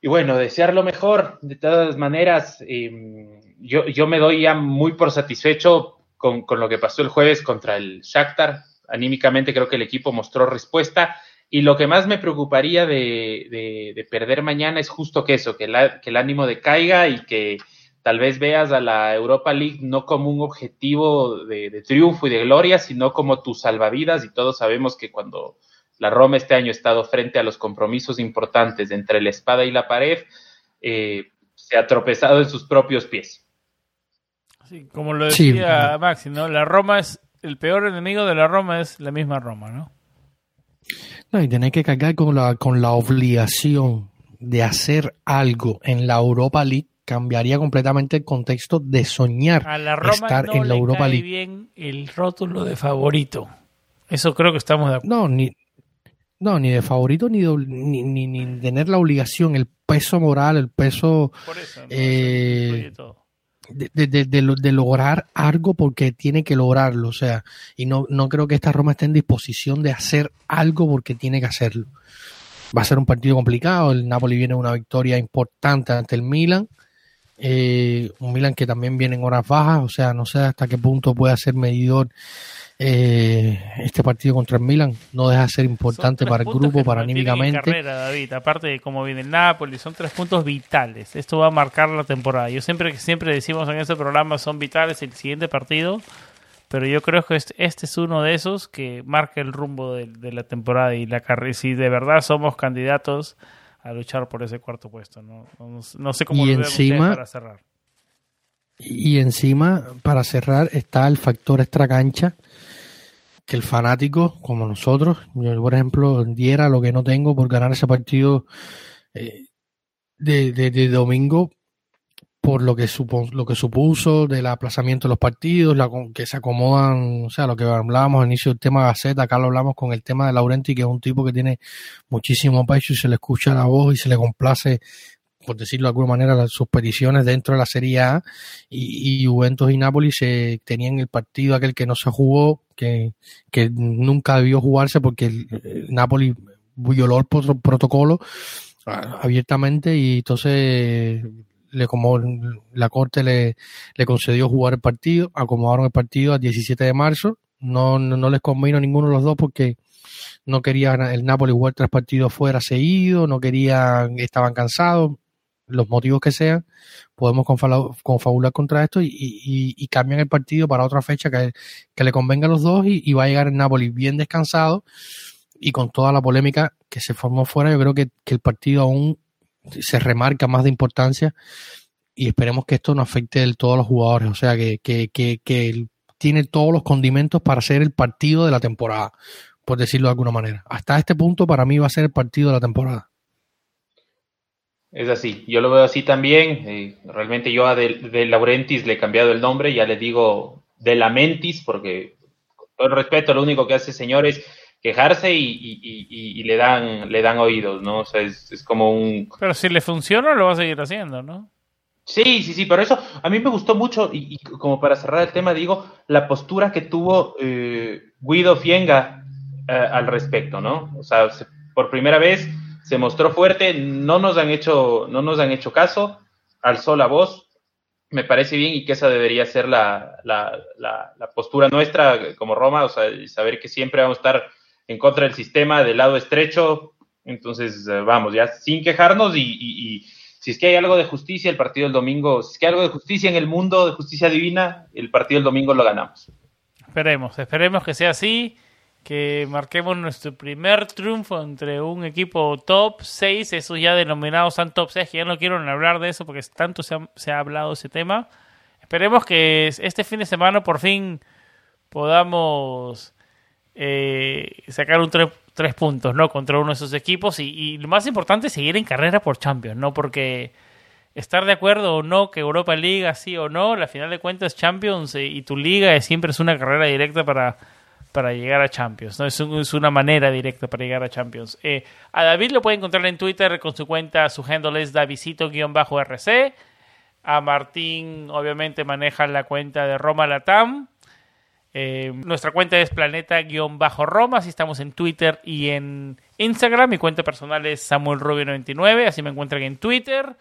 Y bueno, desear lo mejor. De todas maneras, em, yo, yo me doy ya muy por satisfecho con, lo que pasó el jueves contra el Shakhtar. Anímicamente creo que el equipo mostró respuesta. Y lo que más me preocuparía de, perder mañana es justo que eso, que, el ánimo decaiga y que tal vez veas a la Europa League no como un objetivo de, triunfo y de gloria, sino como tu salvavidas. Y todos sabemos que cuando la Roma este año ha estado frente a los compromisos importantes entre la espada y la pared, eh, se ha tropezado en sus propios pies. Sí, como lo decía Maxi, ¿no? La Roma es el peor enemigo de la Roma es la misma Roma, ¿no? No, y tener que cargar con la, con la obligación de hacer algo en la Europa League cambiaría completamente el contexto de soñar a la Roma estar en la Europa cae League. bien el rótulo de favorito. Eso creo que estamos de acuerdo. No, ni, no, ni de favorito ni de, ni, ni, tener la obligación, el peso moral, el peso Por eso, eh, de, de, de, lograr algo porque tiene que lograrlo. O sea, y no, no creo que esta Roma esté en disposición de hacer algo porque tiene que hacerlo. Va a ser un partido complicado. El Napoli viene una victoria importante ante el Milan. Eh, un Milan que también viene en horas bajas. O sea, no sé hasta qué punto puede ser medidor eh, este partido contra el Milan no deja de ser importante para el grupo, para anímicamente. Carrera, David, aparte de cómo viene el Napoli, son tres puntos vitales. Esto va a marcar la temporada. Yo siempre siempre decimos en este programa son vitales el siguiente partido, pero yo creo que este, este es uno de esos que marca el rumbo de, la temporada y la carrera. Si de verdad somos candidatos a luchar por ese cuarto puesto, no, no, sé cómo y encima, para cerrar. Y encima, para cerrar, está el factor extra cancha que el fanático, como nosotros, yo por ejemplo, diera lo que no tengo por ganar ese partido eh, de, de, domingo por lo que, supo, lo que supuso del aplazamiento de los partidos, la, que se acomodan, o sea, lo que hablábamos al inicio del tema de Gaceta, acá lo hablamos con el tema de Laurenti, que es un tipo que tiene muchísimo pecho y se le escucha la voz y se le complace por decirlo de alguna manera, sus peticiones dentro de la Serie A y, Juventus y Napoli se tenían el partido aquel que no se jugó, que, que nunca debió jugarse porque el, Napoli violó el protocolo ah, abiertamente y entonces le como la corte le, concedió jugar el partido, acomodaron el partido al 17 de marzo, no, no, les convino a ninguno de los dos porque no quería el Napoli jugar tres partidos fuera seguidos, no querían, estaban cansados, los motivos que sean, podemos confabular contra esto y, cambian el partido para otra fecha que, le convenga a los dos y, va a llegar el Napoli bien descansado y con toda la polémica que se formó fuera, yo creo que, el partido aún se remarca más de importancia y esperemos que esto no afecte del todo a los jugadores, o sea, que, que, que tiene todos los condimentos para ser el partido de la temporada, por decirlo de alguna manera. Hasta este punto para mí va a ser el partido de la temporada. Es así, yo lo veo así también. Eh, realmente yo a de, Laurentis le he cambiado el nombre, ya le digo de Lamentis, porque con respeto lo único que hace señor es quejarse y, le dan le dan oídos, ¿no? O sea, es, como un... Pero si le funciona, lo va a seguir haciendo, ¿no? Sí, sí, sí, pero eso a mí me gustó mucho y, como para cerrar el tema digo, la postura que tuvo eh, Guido Fienga eh, al respecto, ¿no? O sea, por primera vez se mostró fuerte, no nos han hecho, no nos han hecho caso, alzó la voz, me parece bien y que esa debería ser la, la, la, postura nuestra como Roma, o sea, saber que siempre vamos a estar en contra del sistema, del lado estrecho, entonces eh, vamos, ya sin quejarnos y, y, si es que hay algo de justicia, el partido del domingo, si es que hay algo de justicia en el mundo, de justicia divina, el partido del domingo lo ganamos. Esperemos, esperemos que sea así que marquemos nuestro primer triunfo entre un equipo top 6, esos ya denominados están top 6, que ya no quiero hablar de eso porque tanto se ha, se ha hablado ese tema. Esperemos que este fin de semana por fin podamos eh, sacar un tres, puntos, ¿no? Contra uno de esos equipos y, y, lo más importante es seguir en carrera por Champions, ¿no? Porque estar de acuerdo o no que Europa Liga sí o no, la final de cuentas Champions eh, y tu liga siempre es una carrera directa para, para llegar a Champions, ¿no? Es, una manera directa para llegar a Champions. Eh, a David lo puede encontrar en Twitter con su cuenta, su handle es davisito-rc. A Martín obviamente maneja la cuenta de Roma Latam. Eh, nuestra cuenta es planeta-roma, así estamos en Twitter y en Instagram. Mi cuenta personal es Samuel 99 así me encuentran en Twitter.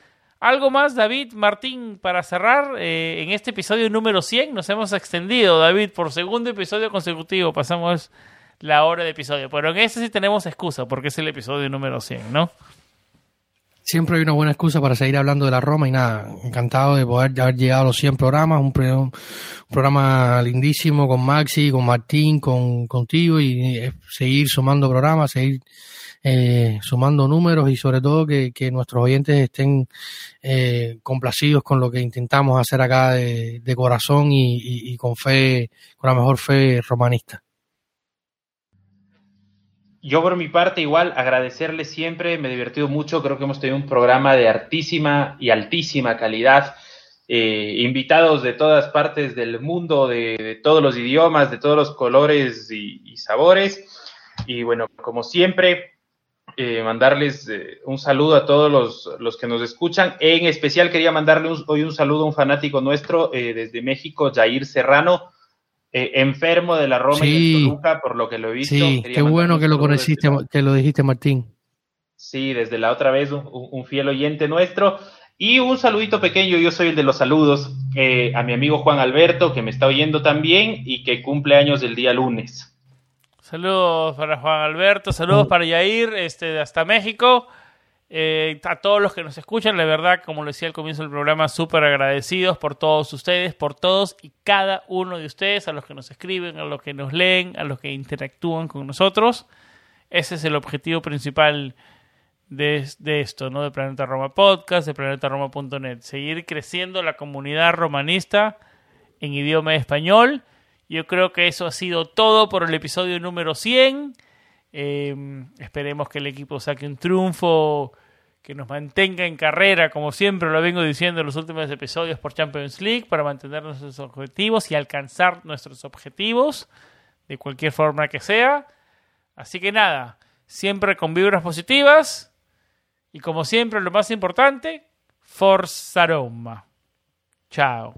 ¿Algo más, David, Martín, para cerrar? Eh, en este episodio número 100 nos hemos extendido, David, por segundo episodio consecutivo. Pasamos la hora de episodio. Pero en este sí tenemos excusa, porque es el episodio número 100, ¿no? Siempre hay una buena excusa para seguir hablando de la Roma y nada, encantado de poder haber llegado a los 100 programas, un, programa lindísimo con Maxi, con Martín, con contigo y eh, seguir sumando programas, seguir eh, sumando números y sobre todo que, nuestros oyentes estén eh, complacidos con lo que intentamos hacer acá de, corazón y con fe, con la mejor fe romanista. Yo por mi parte igual agradecerle siempre, me he divertido mucho, creo que hemos tenido un programa de altísima y altísima calidad, eh, invitados de todas partes del mundo, de, todos los idiomas, de todos los colores y, sabores. Y bueno, como siempre, eh, mandarles eh, un saludo a todos los, los, que nos escuchan. En especial quería mandarle hoy un saludo a un fanático nuestro desde México, Jair Serrano eh, enfermo de la Roma y de Toluca, por lo que lo he visto. Sí, qué bueno que lo conociste, que lo dijiste, Martín. Sí, desde la otra vez, un, fiel oyente nuestro. Y un saludito pequeño, yo soy el de los saludos, eh, a mi amigo Juan Alberto, que me está oyendo también y que cumple años el día lunes. Saludos para Juan Alberto, saludos mm. para Yair, este, hasta México. Eh, a todos los que nos escuchan, la verdad, como lo decía al comienzo del programa, súper agradecidos por todos ustedes, por todos y cada uno de ustedes, a los que nos escriben, a los que nos leen, a los que interactúan con nosotros. Ese es el objetivo principal de, de esto, ¿no? De Planeta Roma Podcast, de planetaroma.net. Seguir creciendo la comunidad romanista en idioma español. Yo creo que eso ha sido todo por el episodio número 100. Em, esperemos que el equipo saque un triunfo que nos mantenga en carrera, como siempre lo vengo diciendo en los últimos episodios por Champions League, para mantener nuestros objetivos y alcanzar nuestros objetivos de cualquier forma que sea. Así que nada, siempre con vibras positivas y como siempre lo más importante, Forza Roma. Chao.